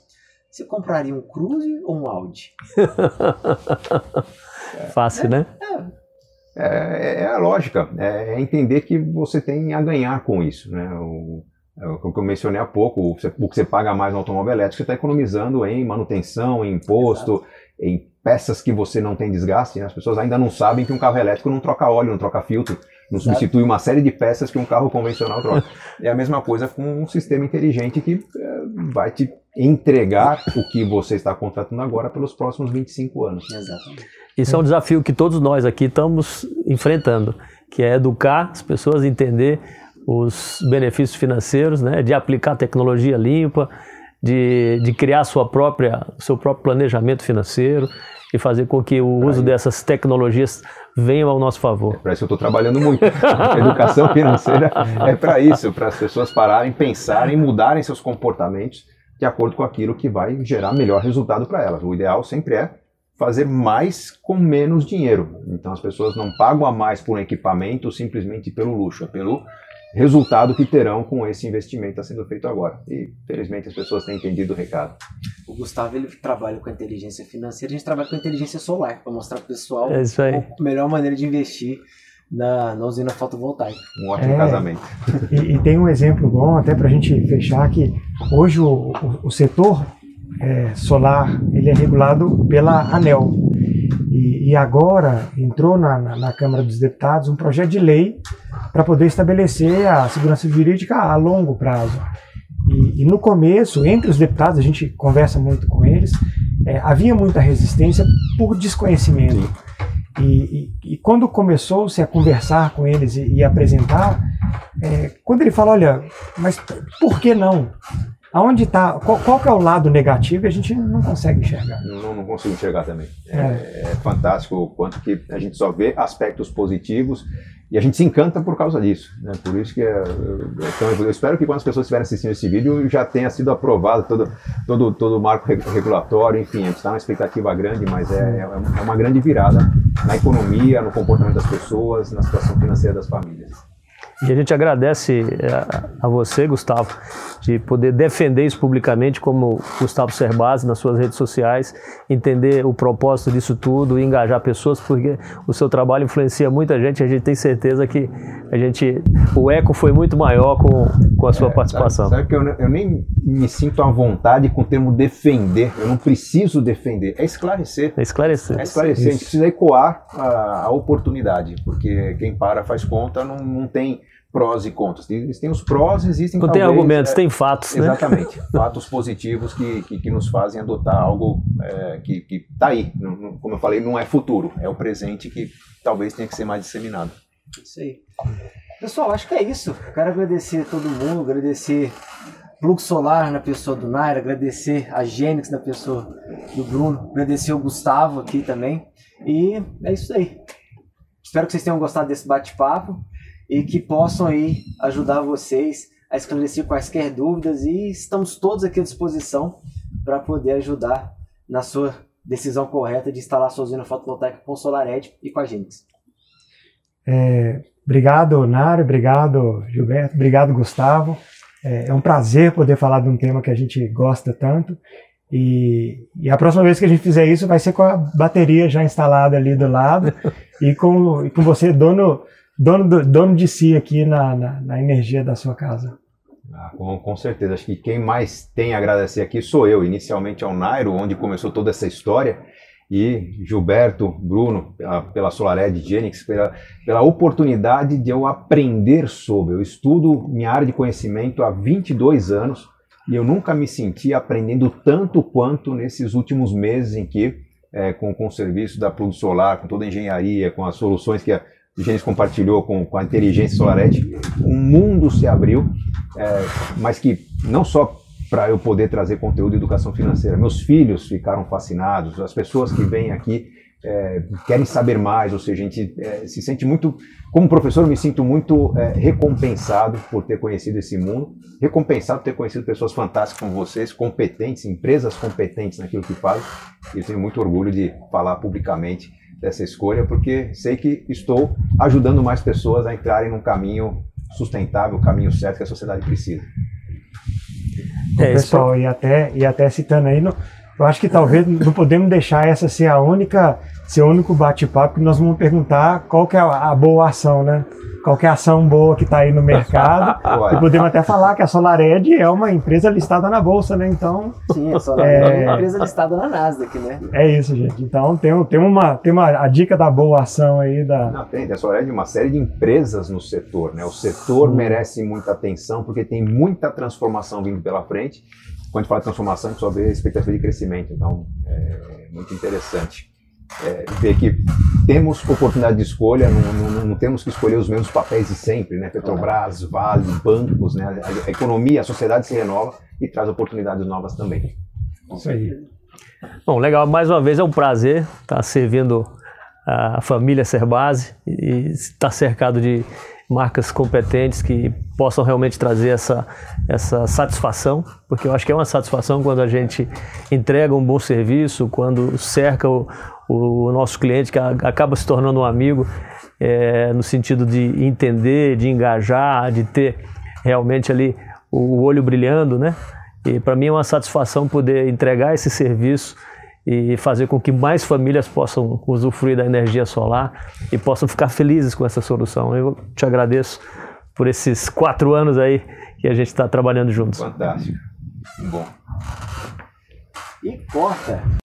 S6: Você compraria um Cruze ou um Audi? (laughs)
S2: Fácil, né?
S3: É, é, é a lógica, é, é entender que você tem a ganhar com isso. Né? O, é o que eu mencionei há pouco, o, o que você paga mais no automóvel elétrico, você está economizando em manutenção, em imposto, Exato. em peças que você não tem desgaste. Né? As pessoas ainda não sabem que um carro elétrico não troca óleo, não troca filtro, não Exato. substitui uma série de peças que um carro convencional troca. (laughs) é a mesma coisa com um sistema inteligente que é, vai te entregar o que você está contratando agora pelos próximos 25 anos.
S6: Exatamente.
S2: Isso é um desafio que todos nós aqui estamos enfrentando, que é educar as pessoas a entender os benefícios financeiros, né, de aplicar tecnologia limpa, de, de criar sua própria, seu próprio planejamento financeiro e fazer com que o uso dessas tecnologias venha ao nosso favor. É
S3: para isso que eu estou trabalhando muito. (laughs) Educação financeira é para isso, para as pessoas pararem, pensarem, mudarem seus comportamentos de acordo com aquilo que vai gerar melhor resultado para elas. O ideal sempre é fazer mais com menos dinheiro. Então as pessoas não pagam a mais por um equipamento simplesmente pelo luxo, é pelo resultado que terão com esse investimento que está sendo feito agora. E felizmente as pessoas têm entendido o recado.
S6: O Gustavo ele trabalha com a inteligência financeira, a gente trabalha com a inteligência solar para mostrar para o pessoal
S2: é
S6: a melhor maneira de investir na, na usina fotovoltaica.
S3: Um ótimo é, casamento.
S4: E, e, tem um exemplo bom até para a gente fechar que hoje o, o, o setor é, solar ele é regulado pela ANEL. E, e agora entrou na, na, na, Câmara dos Deputados um projeto de lei para poder estabelecer a segurança jurídica a longo prazo. E, e, no começo, entre os deputados, a gente conversa muito com eles, é, havia muita resistência por desconhecimento. E, e, e, quando começou-se a conversar com eles e, e apresentar, é, quando ele fala, olha, mas por que não? Aonde está? Qual, qual que é o lado negativo? A gente não consegue enxergar.
S3: Não, não consigo enxergar também. É, é. é, fantástico o quanto que a gente só vê aspectos positivos e a gente se encanta por causa disso. Né? Por isso que é, então, eu espero que quando as pessoas estiverem assistindo esse vídeo já tenha sido aprovado todo, todo, todo o marco regulatório. Enfim, a gente está numa expectativa grande, mas é, é, é uma grande virada na economia, no comportamento das pessoas, na situação financeira das famílias.
S2: E a gente agradece é, a você, Gustavo, de poder defender isso publicamente, como Gustavo Cerbasi nas suas redes sociais, entender o propósito disso tudo e engajar pessoas, porque o seu trabalho influencia muita gente. A gente tem certeza que a gente, o eco foi muito maior com, com a sua é, participação.
S3: Sabe, sabe que eu, eu, nem me sinto à vontade com o termo defender. Eu não preciso defender, é esclarecer.
S2: É esclarecer.
S3: É esclarecer. Isso. A gente precisa ecoar a, a oportunidade, porque quem para faz conta não, não tem prós e contras. Existem os prós, existem
S2: Não
S3: talvez,
S2: tem argumentos, é, tem fatos.
S3: Né? Exatamente. Né? (laughs) Fatos positivos que, que, que, nos fazem adotar algo é, que está aí. Não, não, como eu falei, não é futuro, é o presente que talvez tenha que ser mais disseminado.
S6: Isso aí. Pessoal, acho que é isso. Quero agradecer a todo mundo, agradecer Plug Solar na pessoa do Naira, agradecer a Gênix na pessoa do Bruno, agradecer o Gustavo aqui também. E é isso aí. Espero que vocês tenham gostado desse bate-papo e que possam aí ajudar vocês a esclarecer quaisquer dúvidas e estamos todos aqui à disposição para poder ajudar na sua decisão correta de instalar sua usina fotovoltaica com SolarEdge e com a Genix.
S4: É, obrigado, Nário, obrigado, Gilberto, obrigado, Gustavo. É, é, um prazer poder falar de um tema que a gente gosta tanto. E, e, a próxima vez que a gente fizer isso vai ser com a bateria já instalada ali do lado e com, e com você, dono dono, do, dono de si aqui na, na, na energia da sua casa.
S3: Ah, com, com, certeza. Acho que quem mais tem a agradecer aqui sou eu. Inicialmente ao Nairo, onde começou toda essa história, e Gilberto, Bruno, pela, pela Solared Genix, pela, pela oportunidade de eu aprender sobre. Eu estudo minha área de conhecimento há 22 anos e eu nunca me senti aprendendo tanto quanto nesses últimos meses em que, é, com, com o serviço da Plug Solar, com toda a engenharia, com as soluções que a o Gênesis compartilhou com, com a inteligência Solarete, um mundo se abriu, é, mas que não só para eu poder trazer conteúdo de educação financeira, meus filhos ficaram fascinados, as pessoas que vêm aqui é, querem saber mais, ou seja, a gente é, se sente muito, como professor, eu me sinto muito é, recompensado por ter conhecido esse mundo, recompensado por ter conhecido pessoas fantásticas como vocês, competentes, empresas competentes naquilo que fazem, e eu tenho muito orgulho de falar publicamente dessa escolha, porque sei que estou ajudando mais pessoas a entrarem num caminho sustentável, o caminho certo que a sociedade precisa.
S4: É, pessoal, e até, e até citando aí, eu acho que talvez não podemos deixar essa ser a única, ser o único bate-papo que nós vamos perguntar qual que é a, a boa ação, né? qualquer ação boa que está aí no mercado. (laughs) e podemos até falar que a SolarEd é uma empresa listada na bolsa, né? Então.
S6: Sim, a (laughs) SolarEd é... é uma empresa listada na Nasdaq, né?
S4: É isso, gente. Então tem, tem, uma, tem uma a dica da boa ação aí da.
S3: Não, tem, a SolarEd é uma série de empresas no setor, né? O setor merece muita atenção porque tem muita transformação vindo pela frente. Quando a gente fala de transformação, a gente só vê a expectativa de crescimento. Então, é muito interessante é, ver que temos oportunidade de escolha, não, não, não, temos que escolher os mesmos papéis de sempre, né? Petrobras, Vale, bancos, né? A, a, economia, a sociedade se renova e traz oportunidades novas também.
S4: Isso aí.
S2: Bom, legal. Mais uma vez é um prazer estar servindo a família Serbase e estar cercado de marcas competentes que possam realmente trazer essa, essa satisfação, porque eu acho que é uma satisfação quando a gente entrega um bom serviço, quando cerca o, o nosso cliente, que acaba se tornando um amigo, é, no sentido de entender, de engajar, de ter realmente ali o olho brilhando, né? E para mim é uma satisfação poder entregar esse serviço e fazer com que mais famílias possam usufruir da energia solar e possam ficar felizes com essa solução. Eu te agradeço por esses quatro anos aí que a gente está trabalhando juntos.
S3: Fantástico. Bom.
S6: E corta.